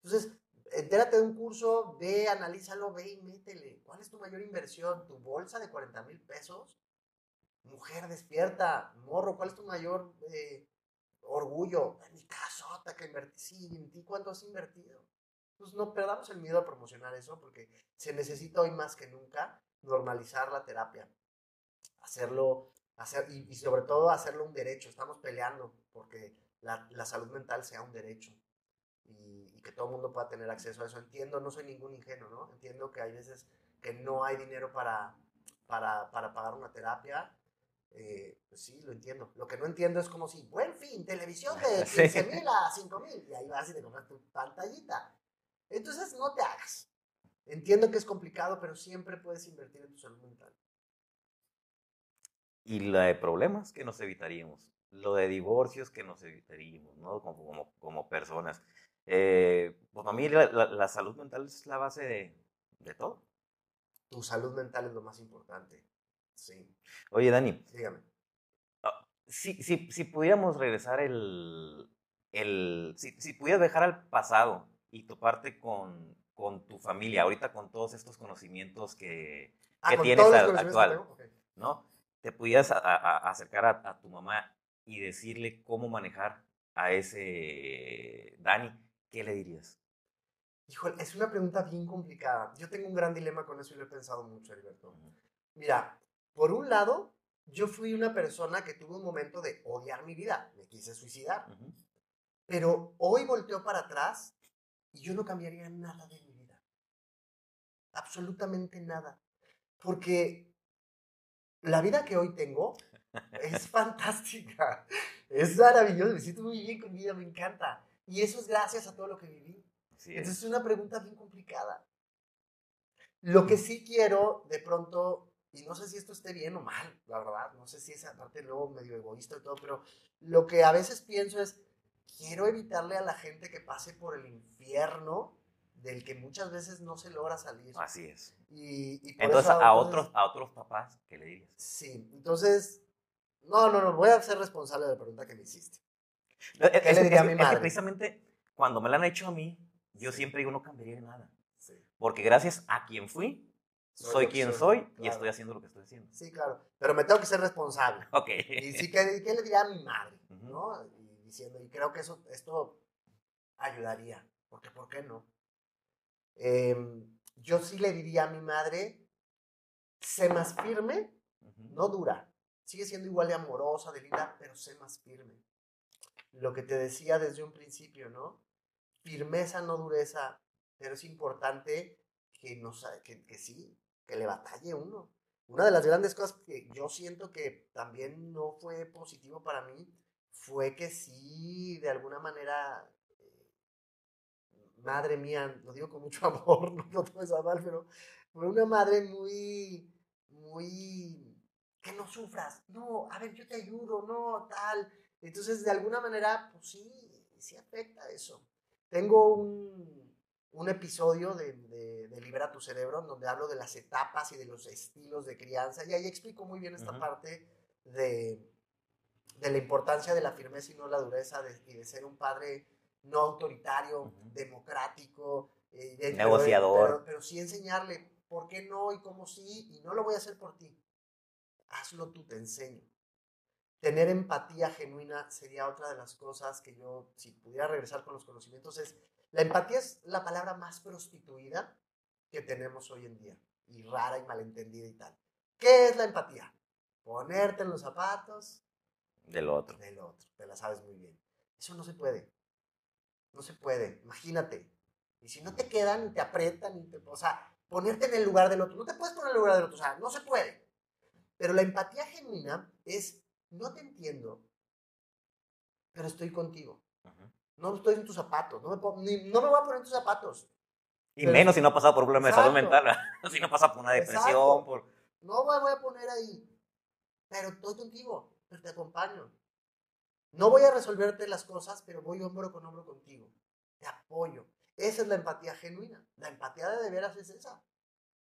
Entonces, entérate de un curso, ve, analízalo, ve y métele. ¿Cuál es tu mayor inversión? ¿Tu bolsa de 40 mil pesos? Mujer, despierta. Morro, ¿cuál es tu mayor eh, orgullo? En mi casota que invertí. Sí, ¿en ti cuánto has invertido? Pues no perdamos el miedo a promocionar eso porque se necesita hoy más que nunca normalizar la terapia. Hacerlo, hacer, y, sobre todo hacerlo un derecho. Estamos peleando porque la, la salud mental sea un derecho y, y, que todo el mundo pueda tener acceso a eso. Entiendo, no soy ningún ingenuo, ¿no? Entiendo que hay veces que no hay dinero para, para, para pagar una terapia. Eh, pues sí, lo entiendo. Lo que no entiendo es como si, buen fin, televisión de 15 mil a 5 mil, y ahí vas y te compras tu pantallita. Entonces no te hagas. Entiendo que es complicado, pero siempre puedes invertir en tu salud mental. Y lo de problemas que nos evitaríamos, lo de divorcios que nos evitaríamos, ¿no? Como, como, como personas. Eh, pues para mí la, la, la, salud mental es la base de, de todo. Tu salud mental es lo más importante. Sí. Oye, Dani. Dígame. Uh, si, si, si pudiéramos regresar el, el si, si pudieras dejar al pasado y toparte con, con tu familia, ahorita con todos estos conocimientos que, Ah, que tienes todos los a- conocimientos que actual, tengo, ok. ¿no? Te pudieras a- a- acercar a, a tu mamá y decirle cómo manejar a ese Dani, ¿qué le dirías? Híjole, es una pregunta bien complicada. Yo tengo un gran dilema con eso y lo he pensado mucho, Heriberto. Mira, por un lado, yo fui una persona que tuvo un momento de odiar mi vida. Me quise suicidar. Ujú. Pero hoy volteo para atrás y yo no cambiaría nada de mi vida. Absolutamente nada. Porque la vida que hoy tengo es fantástica. Es maravillosa. Me siento muy bien con mi vida, me encanta. Y eso es gracias a todo lo que viví. Es. Entonces es una pregunta bien complicada. Lo que sí quiero, de pronto, y no sé si esto esté bien o mal, la verdad, no sé si es aparte luego medio egoísta y todo, pero lo que a veces pienso es, quiero evitarle a la gente que pase por el infierno del que muchas veces no se logra salir. Así es. Y, y Entonces, a entonces, otros, a otros papás, ¿qué le dirías? Sí, entonces, no, no, no, voy a ser responsable de la pregunta que me hiciste. Es, ¿Qué es- le diría a es- mi es que madre? precisamente cuando me la han hecho a mí, yo siempre digo, no cambiaría nada. Sí. Porque gracias a quien fui, soy, que quien soy y claro. estoy haciendo lo que estoy haciendo. Sí, claro, pero me tengo que ser responsable. Ok. Y sí, ¿qué, qué le diría a mi madre? Ujú. ¿no? Y diciendo, y creo que eso, esto ayudaría, porque ¿por qué no? Em, yo sí le diría a mi madre, sé más firme, Ujú. no dura. Sigue siendo igual de amorosa, de linda, pero sé más firme. Lo que te decía desde un principio, ¿no? Firmeza, no dureza, pero es importante que, nos, que, que sí, que le batalle uno. Una de las grandes cosas que yo siento que también no fue positivo para mí fue que sí, de alguna manera, eh, madre mía, lo digo con mucho amor, no lo tomes a mal, pero fue una madre muy, muy, que no sufras, no, a ver, yo te ayudo, no, tal. Entonces, de alguna manera, pues sí, sí afecta eso. Tengo un, un episodio de, de, de Libera tu Cerebro en donde hablo de las etapas y de los estilos de crianza y ahí explico muy bien esta parte de, de la importancia de la firmeza y no la dureza de- y de ser un padre no autoritario, democrático, eh, de- Negociador. Pero, pero sí enseñarle por qué no y cómo sí, y no lo voy a hacer por ti. Hazlo tú, te enseño. Tener empatía genuina sería otra de las cosas que yo, si pudiera regresar con los conocimientos, es, la empatía es la palabra más prostituida que tenemos hoy en día, y rara y malentendida y tal. ¿Qué es la empatía? Ponerte en los zapatos Del otro. del otro, te la sabes muy bien. Eso no se puede. No se puede, imagínate. Y si no te quedan y te aprietan, y te, o sea, ponerte en el lugar del otro. No te puedes poner en el lugar del otro, o sea, no se puede. Pero la empatía genuina es, no te entiendo, pero estoy contigo. No estoy en tus zapatos, no me, ni- no me voy a poner en tus zapatos. Y Pero- menos si no ha pasado por problemas de salud mental, si no pasa por una depresión, Exacto. por... No me voy a poner ahí, pero estoy contigo, pero te acompaño. No voy a resolverte las cosas, pero voy hombro con hombro contigo. Te apoyo. Esa es la empatía genuina. La empatía de de veras es esa.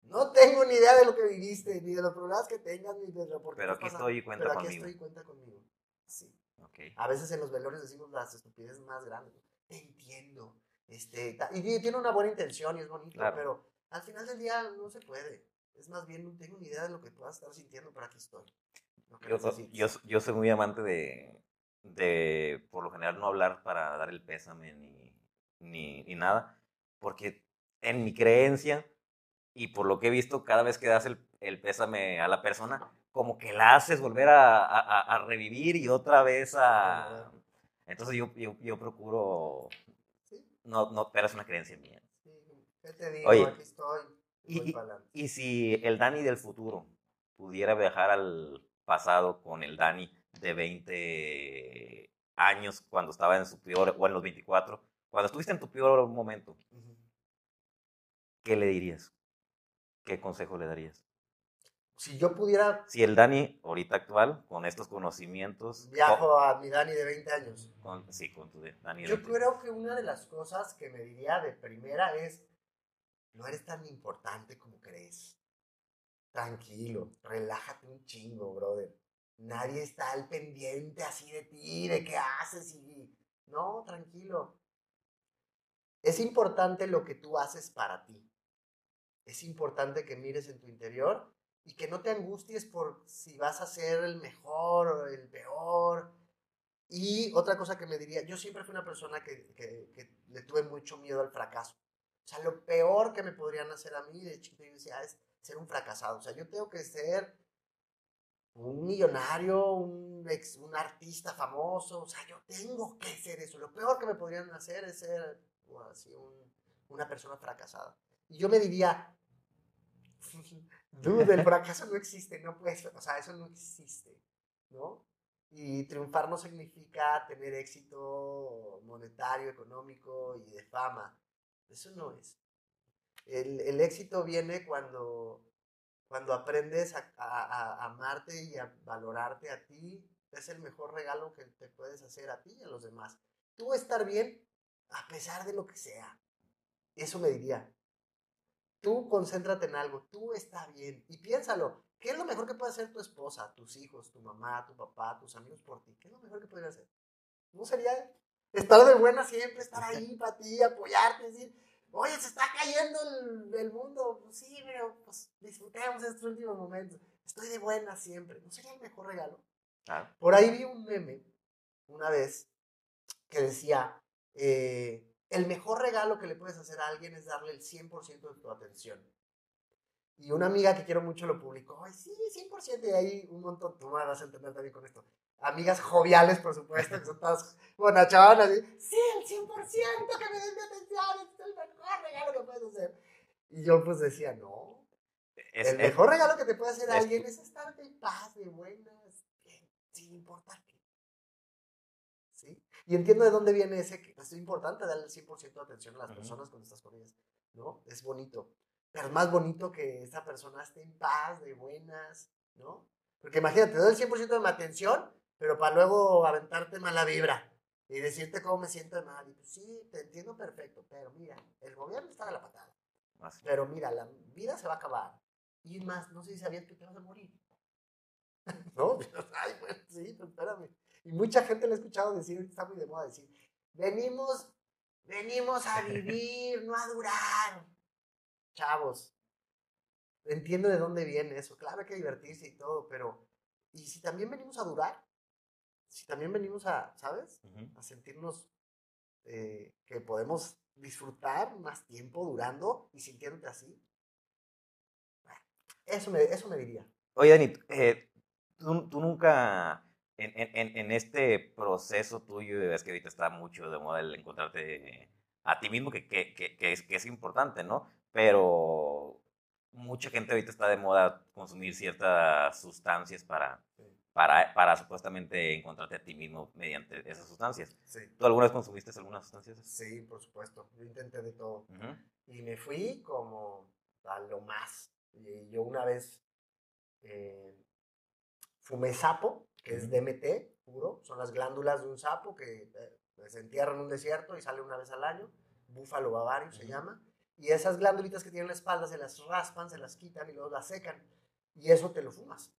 No tengo ni idea de lo que viviste, ni de los problemas que tengas, ni de lo por Pero aquí estoy y cuenta pero aquí conmigo. estoy y cuenta conmigo. Sí. A veces en los velorios decimos las estupideces más grandes. Te entiendo. Este, y tiene una buena intención y es bonito, Claro. pero al final del día no se puede. Es más bien, no tengo ni idea de lo que puedas estar sintiendo, pero aquí estoy. Yo, yo, yo soy muy amante de, de, por lo general, no hablar para dar el pésame ni, ni, ni nada, porque en mi creencia y por lo que he visto, cada vez que das el, el pésame a la persona, como que la haces volver a, a- a- revivir y otra vez a... Entonces yo, yo, yo procuro... Sí, No, no, pero es una creencia mía. sí. ¿Qué te digo? Oye, aquí estoy. y-. Y si el Dani del futuro pudiera viajar al pasado con el Dani de 20 años cuando estaba en su peor, o en los 24, cuando estuviste en tu peor momento. ¿qué le dirías? ¿Qué consejo le darías? si yo pudiera... Si el Dani ahorita actual, con estos conocimientos... Viajo a mi Dani de 20 años. Con, sí, con tu Dani de Yo creo que una de las cosas que me diría de primera es, no eres tan importante como crees. Tranquilo, relájate un chingo, brother. Nadie está al pendiente así de ti, de qué haces y... No, tranquilo. Es importante lo que tú haces para ti. Es importante que mires en tu interior y que no te angusties por si vas a ser el mejor o el peor. Y otra cosa que me diría, yo siempre fui una persona que, que, le tuve mucho miedo al fracaso. O sea, lo peor que me podrían hacer a mí de chiquito, yo decía, es ser un fracasado. O sea, yo tengo que ser un millonario, un, artista famoso. O sea, yo tengo que ser eso. Lo peor que me podrían hacer es ser así, un, una persona fracasada. Y yo me diría, Dude, el fracaso no existe, no puedes, o sea, eso no existe, ¿no? Y triunfar no significa tener éxito monetario, económico y de fama. Eso no es. El, el éxito viene cuando, cuando aprendes a, amarte y a valorarte a ti. Es el mejor regalo que te puedes hacer a ti y a los demás. Tú estar bien a pesar de lo que sea. Eso me diría. Tú concéntrate en algo, tú está bien y piénsalo. ¿Qué es lo mejor que puede hacer tu esposa, tus hijos, tu mamá, tu papá, tus amigos por ti? ¿Qué es lo mejor que podría hacer? ¿No sería estar de buena siempre, estar ahí para ti, apoyarte, decir, oye, se está cayendo el, mundo? Pues sí, pero pues disfrutemos estos últimos momentos. Estoy de buena siempre. ¿No sería el mejor regalo? Por ahí vi un meme una vez que decía, eh, el mejor regalo que le puedes hacer a alguien es darle el 100% de tu atención. Y una amiga que quiero mucho lo publicó, ay, sí, 100%, y ahí un montón, tú me vas a entender también con esto. Amigas joviales, por supuesto, que son todas bonachonas, y, sí, el 100% que me den mi atención, es el mejor regalo que puedes hacer. Y yo pues decía, no, el mejor regalo que te puede hacer alguien es estar de paz, de buenas, sin importar y entiendo de dónde viene ese, que es importante darle el 100% de atención a las personas cuando estás con ellas, ¿no? Es bonito. Pero es más bonito que esa persona esté en paz, de buenas, ¿no? Porque imagínate, doy el 100% de mi atención, pero para luego aventarte mala vibra y decirte cómo me siento mal. Y pues sí, te entiendo perfecto, pero mira, el gobierno está de la patada. Pero mira, la vida se va a acabar. Y más, no sé si sabías que te vas a morir. ¿No? Ay, bueno, sí, pero espérame. Y mucha gente le ha escuchado decir, está muy de moda decir, venimos, venimos a vivir, no a durar. Chavos, entiendo de dónde viene eso. Claro, hay que divertirse y todo, pero ¿y si también venimos a durar? Si también venimos a, ¿sabes? A sentirnos eh, que podemos disfrutar más tiempo durando y sintiéndote así. Eso me, eso me diría. Oye, Dani, eh, ¿tú, tú nunca en, en, en, este proceso tuyo, es que ahorita está mucho de moda el encontrarte a ti mismo, que, que, que, es, que es importante, ¿no? Pero mucha gente ahorita está de moda consumir ciertas sustancias para, para, para supuestamente encontrarte a ti mismo mediante esas sustancias. Sí. ¿Tú alguna vez consumiste algunas sustancias? Sí, por supuesto. Yo intenté de todo. Y me fui como a lo más. Y yo una vez eh, fumé sapo que es DMT puro, son las glándulas de un sapo que eh, se entierra en un desierto y sale una vez al año, búfalo bavario se llama, y esas glándulitas que tienen la espalda se las raspan, se las quitan y luego las secan, y eso te lo fumas.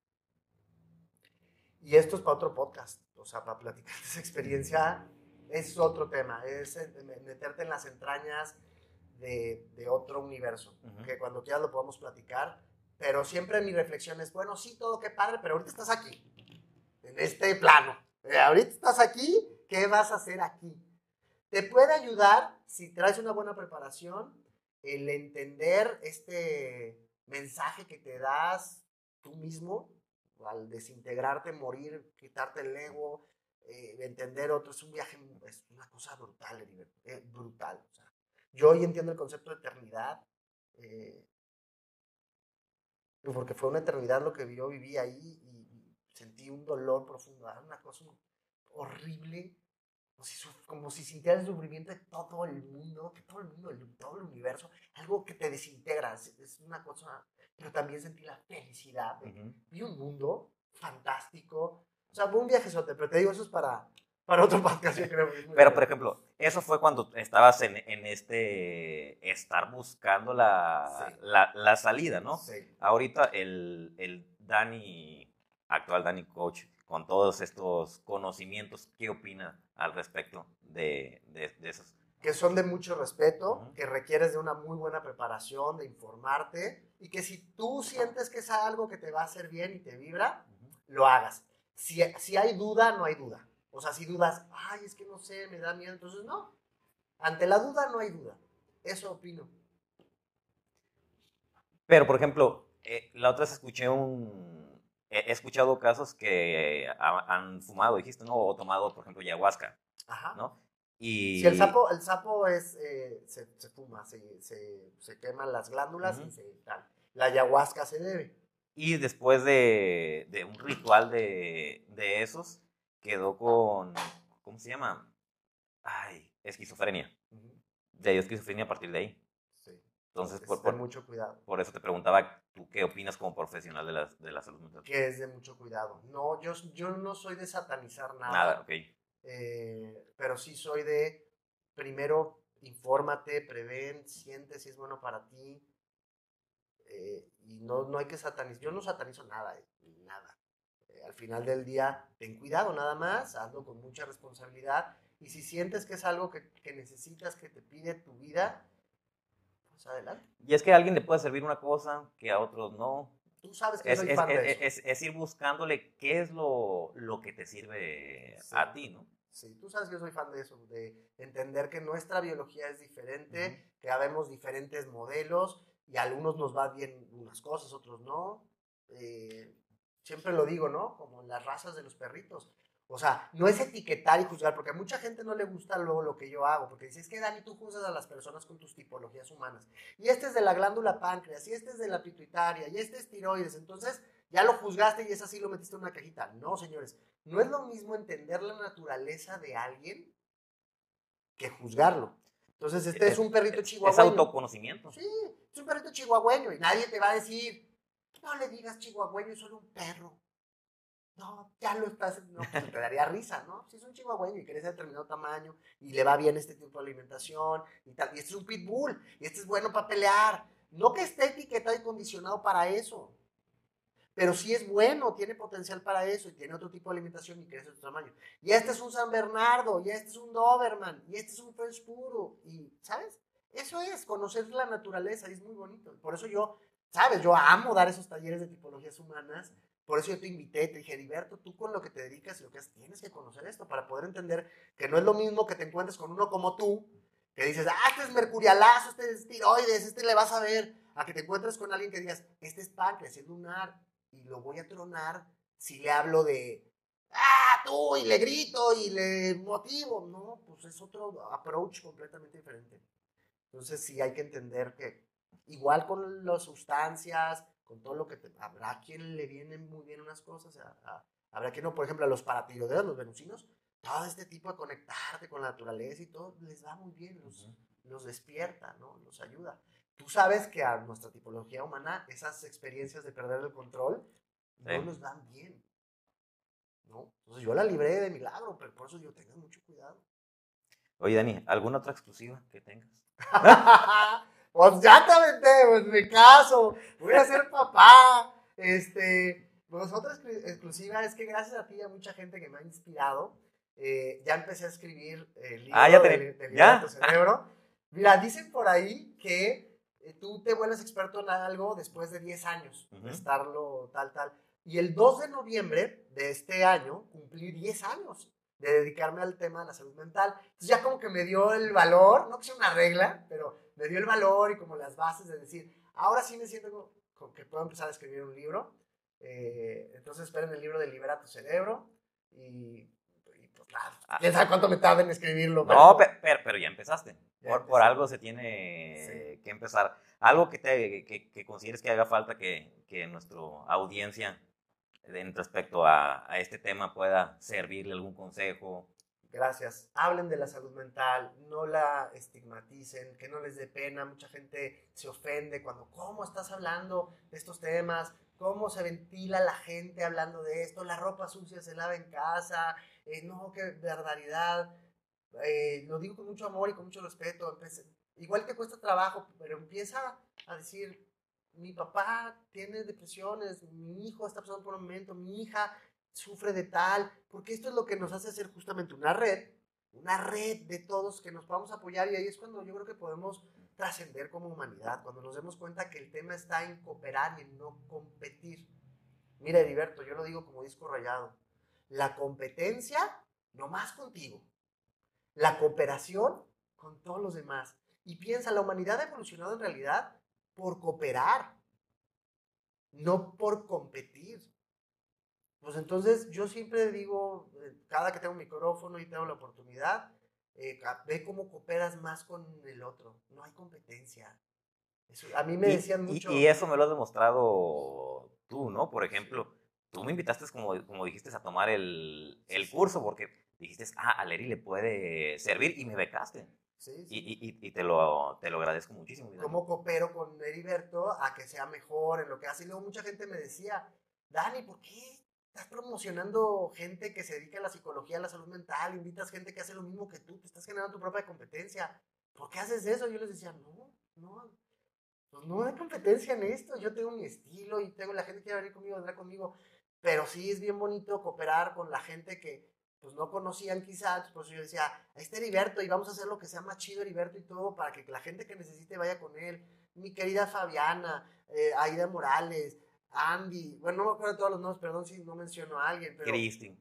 Y esto es para otro podcast, o sea, para platicar esa experiencia es otro tema, es eh, meterte en las entrañas de, de otro universo, que cuando quieras lo podemos platicar, pero siempre mi reflexión es, bueno, sí, todo qué padre, pero ahorita estás aquí en este plano. Eh, ahorita estás aquí, ¿qué vas a hacer aquí? Te puede ayudar, si traes una buena preparación, el entender este mensaje que te das tú mismo, al desintegrarte, morir, quitarte el ego, eh, entender otro, es un viaje, es una cosa brutal, eh, brutal. yo hoy entiendo el concepto de eternidad, porque fue una eternidad lo que yo viví ahí sentí un dolor profundo, una cosa horrible, como si, como si sintieras el sufrimiento de todo el mundo, que todo el mundo, todo el universo, algo que te desintegra, es una cosa, pero también sentí la felicidad. de- Vi un mundo fantástico. O sea, fue un viajezote, pero te digo, eso es para, para otro podcast, yo creo. Pero, por ejemplo, eso fue cuando estabas en, en este, estar buscando la, Sí. la, la salida, ¿no? Sí. Ahorita el, el Dani, actual Dani Coach, con todos estos conocimientos, ¿qué opina al respecto de, de, de esos? Que son de mucho respeto, que requieres de una muy buena preparación, de informarte, y que si tú sientes que es algo que te va a hacer bien y te vibra, lo hagas. Si, si hay duda, no hay duda. O sea, si dudas, ay, es que no sé, me da miedo, entonces no. Ante la duda no hay duda. Eso opino. Pero, por ejemplo, eh, la otra vez escuché un... He escuchado casos que ha- han fumado, dijiste, ¿no? O tomado, por ejemplo, ayahuasca, Ajá. ¿no? Y... Si el sapo, el sapo es, eh, se, se fuma, se, se, se queman las glándulas Ujú. y se tal. La ayahuasca se debe. Y después de, de un ritual de, de esos, quedó con, ¿cómo se llama? Ay, esquizofrenia. Le dio esquizofrenia a partir de ahí. Sí. Entonces, Es por, de por- mucho cuidado. por eso te preguntaba, ¿tú qué opinas como profesional de la, de la salud mental? Que es de mucho cuidado. No, yo, yo no soy de satanizar nada. Nada, ok. Eh, pero sí soy de, primero, infórmate, prevén, siente si es bueno para ti. eh, y no, no hay que satanizar. Yo no satanizo nada, eh, nada. Al final del día, ten cuidado nada más, hazlo con mucha responsabilidad. Y si sientes que es algo que, que necesitas, que te pide tu vida, pues adelante. Y es que a alguien le puede servir una cosa que a otros no. Tú sabes que Es, soy es- fan de es- eso. es- es ir buscándole qué es lo, lo que te sirve Sí. a ti, ¿no? Sí, tú sabes que yo soy fan de eso, de entender que nuestra biología es diferente, que habemos diferentes modelos y a algunos nos va bien unas cosas, otros no. Eh, siempre lo digo, ¿no? Como en las razas de los perritos. O sea, no es etiquetar y juzgar, porque a mucha gente no le gusta luego lo que yo hago, porque dice, es que Dani, tú juzgas a las personas con tus tipologías humanas. Y este es de la glándula páncreas, y este es de la pituitaria, y este es tiroides. Entonces, ya lo juzgaste y es así, lo metiste en una cajita. No, señores, no es lo mismo entender la naturaleza de alguien que juzgarlo. Entonces, este es, un perrito Es chihuahueño. autoconocimiento. Sí, es un perrito chihuahueño y nadie te va a decir, no le digas chihuahueño, es solo un perro. No, ya lo estás, no, pues te daría risa, ¿no? Si es un chihuahueño y crece de determinado tamaño y le va bien este tipo de alimentación y tal, y este es un pitbull y este es bueno para pelear. No que esté etiquetado y condicionado para eso, pero sí es bueno, tiene potencial para eso y tiene otro tipo de alimentación y crece de otro tamaño. Y este es un San Bernardo, y este es un Doberman, y este es un French puro, y ¿sabes? Eso es, conocer la naturaleza es muy bonito. Por eso yo, ¿sabes? Yo amo dar esos talleres de tipologías humanas. Por eso yo te invité, te dije, Heriberto, tú con lo que te dedicas y lo que haces, tienes que conocer esto para poder entender que no es lo mismo que te encuentres con uno como tú, que dices, ah, este es mercurialazo, este es tiroides, este le vas a ver, a que te encuentres con alguien que digas, este es páncreas, es lunar, y lo voy a tronar si le hablo de, ah, tú, y le grito y le motivo. No, pues es otro approach completamente diferente. Entonces sí hay que entender que igual con las sustancias, con todo lo que te, habrá quien le vienen muy bien unas cosas, a- a- habrá quien no, por ejemplo, a los paratiroideos, los venusinos, todo este tipo de conectarte con la naturaleza y todo les va muy bien, los, los despierta, ¿no? Los ayuda. Tú sabes que a nuestra tipología humana esas experiencias de perder el control no nos dan bien. ¿no? Entonces yo la libré de milagro, pero por eso yo tengo mucho cuidado. Oye, Dani, ¿alguna otra exclusiva que tengas? pues ya te aventé, pues me caso, voy a ser papá. Este, pues otra exclu- exclusiva es que gracias a ti y a mucha gente que me ha inspirado, eh, ya empecé a escribir el libro Ah, ya te- del, del ya. de tu cerebro. Mira, dicen por ahí que eh, tú te vuelves experto en algo después de 10 años Ujú. de estarlo tal, tal. Y el 2 de noviembre de este año cumplí 10 años de dedicarme al tema de la salud mental. Entonces ya como que me dio el valor, no que sea una regla, pero me dio el valor y como las bases de decir, ahora sí me siento como, como que puedo empezar a escribir un libro. Eh, entonces esperen el libro de Libera tu cerebro y, y pues nada, Ah. quién sabe cuánto me tarda en escribirlo. No, pero- pe- pero, pero ya empezaste. Por, por algo se tiene que empezar. Algo que, te, que, que consideres que haga falta que, que nuestra audiencia en respecto a, a este tema pueda servirle algún consejo. Gracias. Hablen de la salud mental, no la estigmaticen, que no les dé pena. Mucha gente se ofende cuando, ¿cómo estás hablando de estos temas? ¿Cómo se ventila la gente hablando de esto? La ropa sucia se lava en casa. Eh, no, qué barbaridad. Eh, lo digo con mucho amor y con mucho respeto. igual que cuesta trabajo, pero empieza a decir, mi papá tiene depresiones, mi hijo está pasando por un momento, mi hija sufre de tal, porque esto es lo que nos hace hacer justamente una red, una red de todos que nos podamos apoyar y ahí es cuando yo creo que podemos trascender como humanidad, cuando nos demos cuenta que el tema está en cooperar y en no competir. Mira, Heriberto, yo lo digo como disco rayado, la competencia no más contigo, la cooperación con todos los demás. Y piensa, la humanidad ha evolucionado en realidad por cooperar, no por competir. Pues entonces yo siempre digo, eh, cada que tengo un micrófono y tengo la oportunidad, eh, ve cómo cooperas más con el otro. No hay competencia. a mí me decían mucho. Y, eso me lo has demostrado tú, ¿no? Por ejemplo, tú me invitaste, como, como dijiste, a tomar el, el curso porque dijiste, ah, a Leri le puede servir y me becaste. Sí, Y, y, y, te, lo, te lo agradezco muchísimo. ¿Cómo coopero con Heriberto a que sea mejor en lo que hace? Y luego mucha gente me decía, Dani, ¿por qué estás promocionando gente que se dedica a la psicología, a la salud mental, invitas gente que hace lo mismo que tú, te estás generando tu propia competencia. ¿Por qué haces eso? Yo les decía, no, no, pues no hay competencia en esto. Yo tengo mi estilo y tengo la gente que quiere venir conmigo, vendrá conmigo. Pero sí es bien bonito cooperar con la gente que pues no conocían quizás, por eso yo decía, ahí está Heriberto y vamos a hacer lo que sea más chido Heriberto y todo para que la gente que necesite vaya con él. Mi querida Fabiana, eh, Aida Morales, Andy, bueno, no me acuerdo de todos los nombres, perdón si no menciono a alguien, pero... Cristi.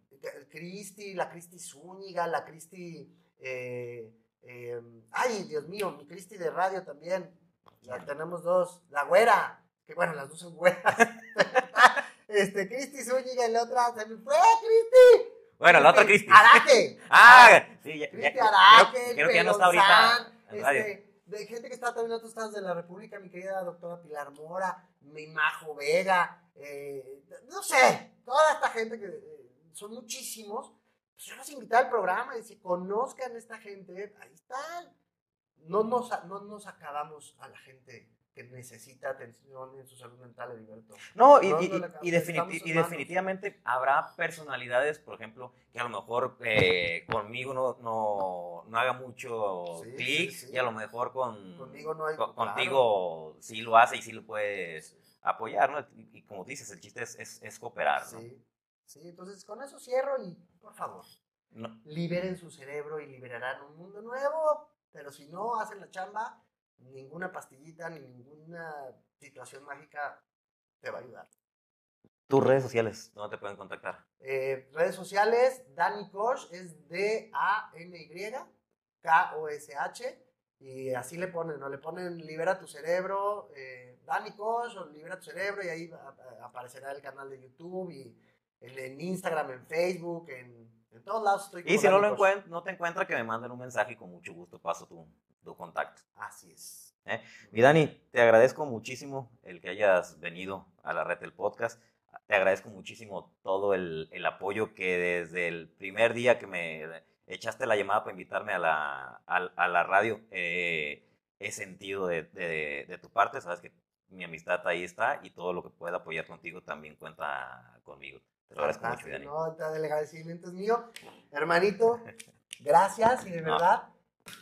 Cristi, la Cristi Zúñiga, la Cristi... Eh, eh, ay, Dios mío, mi Cristi de radio también. Ya tenemos dos. La güera, que bueno, las dos son güeras. este, Cristi Zúñiga y la otra se me fue, Cristi. Bueno, la otra Cristi. Araque. ah, sí, ya, Cristi Araque, creo, que ya no está ahorita. Este, de gente que está también en otros estados de la República, mi querida doctora Pilar Mora, mi Majo Vega, eh, no sé, toda esta gente que eh, son muchísimos, pues yo los invité al programa y si conozcan a esta gente, ahí están. No nos, no nos acabamos a la gente que necesita atención en su salud mental, Heriberto. No, y, y, definitivamente habrá personalidades, por ejemplo, que a lo mejor eh, conmigo no, no, no, haga mucho clic y a lo mejor con, conmigo no hay, contigo sí lo hace y sí lo puedes apoyar, ¿no? Y, como dices, el chiste es, es, es cooperar, ¿no? Sí, sí, entonces con eso cierro y, por favor, liberen su cerebro y liberarán un mundo nuevo, pero si no hacen la chamba, ninguna pastillita ni ninguna situación mágica te va a ayudar. ¿Tus redes sociales? ¿Dónde te pueden contactar? Eh, redes sociales, Dani Kosh, es D-A-N-Y, K-O-S-H, y así le ponen, ¿no? Le ponen Libera tu cerebro, eh, Dani Kosh, o Libera tu cerebro, y ahí aparecerá el canal de YouTube, y en, Instagram, en Facebook, en, todos lados estoy. Y si no, lo no te encuentras, que me manden un mensaje y con mucho gusto paso tu, tu contacto. Así es. ¿Eh? Mi Dani, te agradezco muchísimo el que hayas venido a la red del podcast. Te agradezco muchísimo todo el, el apoyo que desde el primer día que me echaste la llamada para invitarme a la, a, la radio eh, he sentido de, de, tu parte. Sabes que mi amistad ahí está y todo lo que pueda apoyar contigo también cuenta conmigo. Te lo agradezco mucho, Dani. No, el agradecimiento es mío. Hermanito, gracias y de verdad,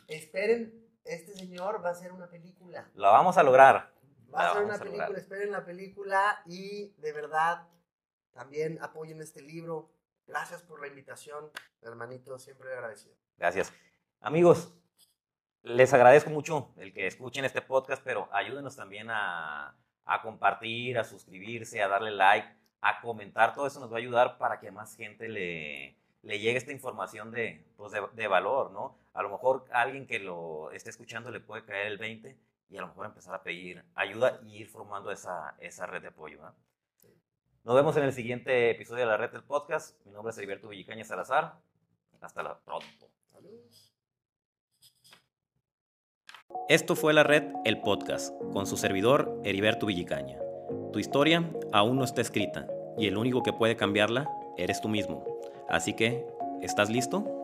esperen este señor va a hacer una película. La vamos a lograr. Va a hacer una película, esperen la película y de verdad también apoyen este libro. Gracias por la invitación, hermanito, siempre agradecido. Gracias. Amigos, les agradezco mucho el que escuchen este podcast, pero ayúdenos también a, a compartir, a suscribirse, a darle like, a comentar. Todo eso nos va a ayudar para que más gente le, le llegue esta información de, pues de, valor, ¿no? A lo mejor alguien que lo esté escuchando le puede caer el 20 y a lo mejor empezar a pedir ayuda y ir formando esa, esa red de apoyo. Nos vemos en el siguiente episodio de la red del podcast. Mi nombre es Heriberto Villicaña Salazar. Hasta la pronto. Esto fue la red El Podcast, con su servidor Heriberto Villicaña. Tu historia aún no está escrita y el único que puede cambiarla eres tú mismo. Así que, ¿estás listo?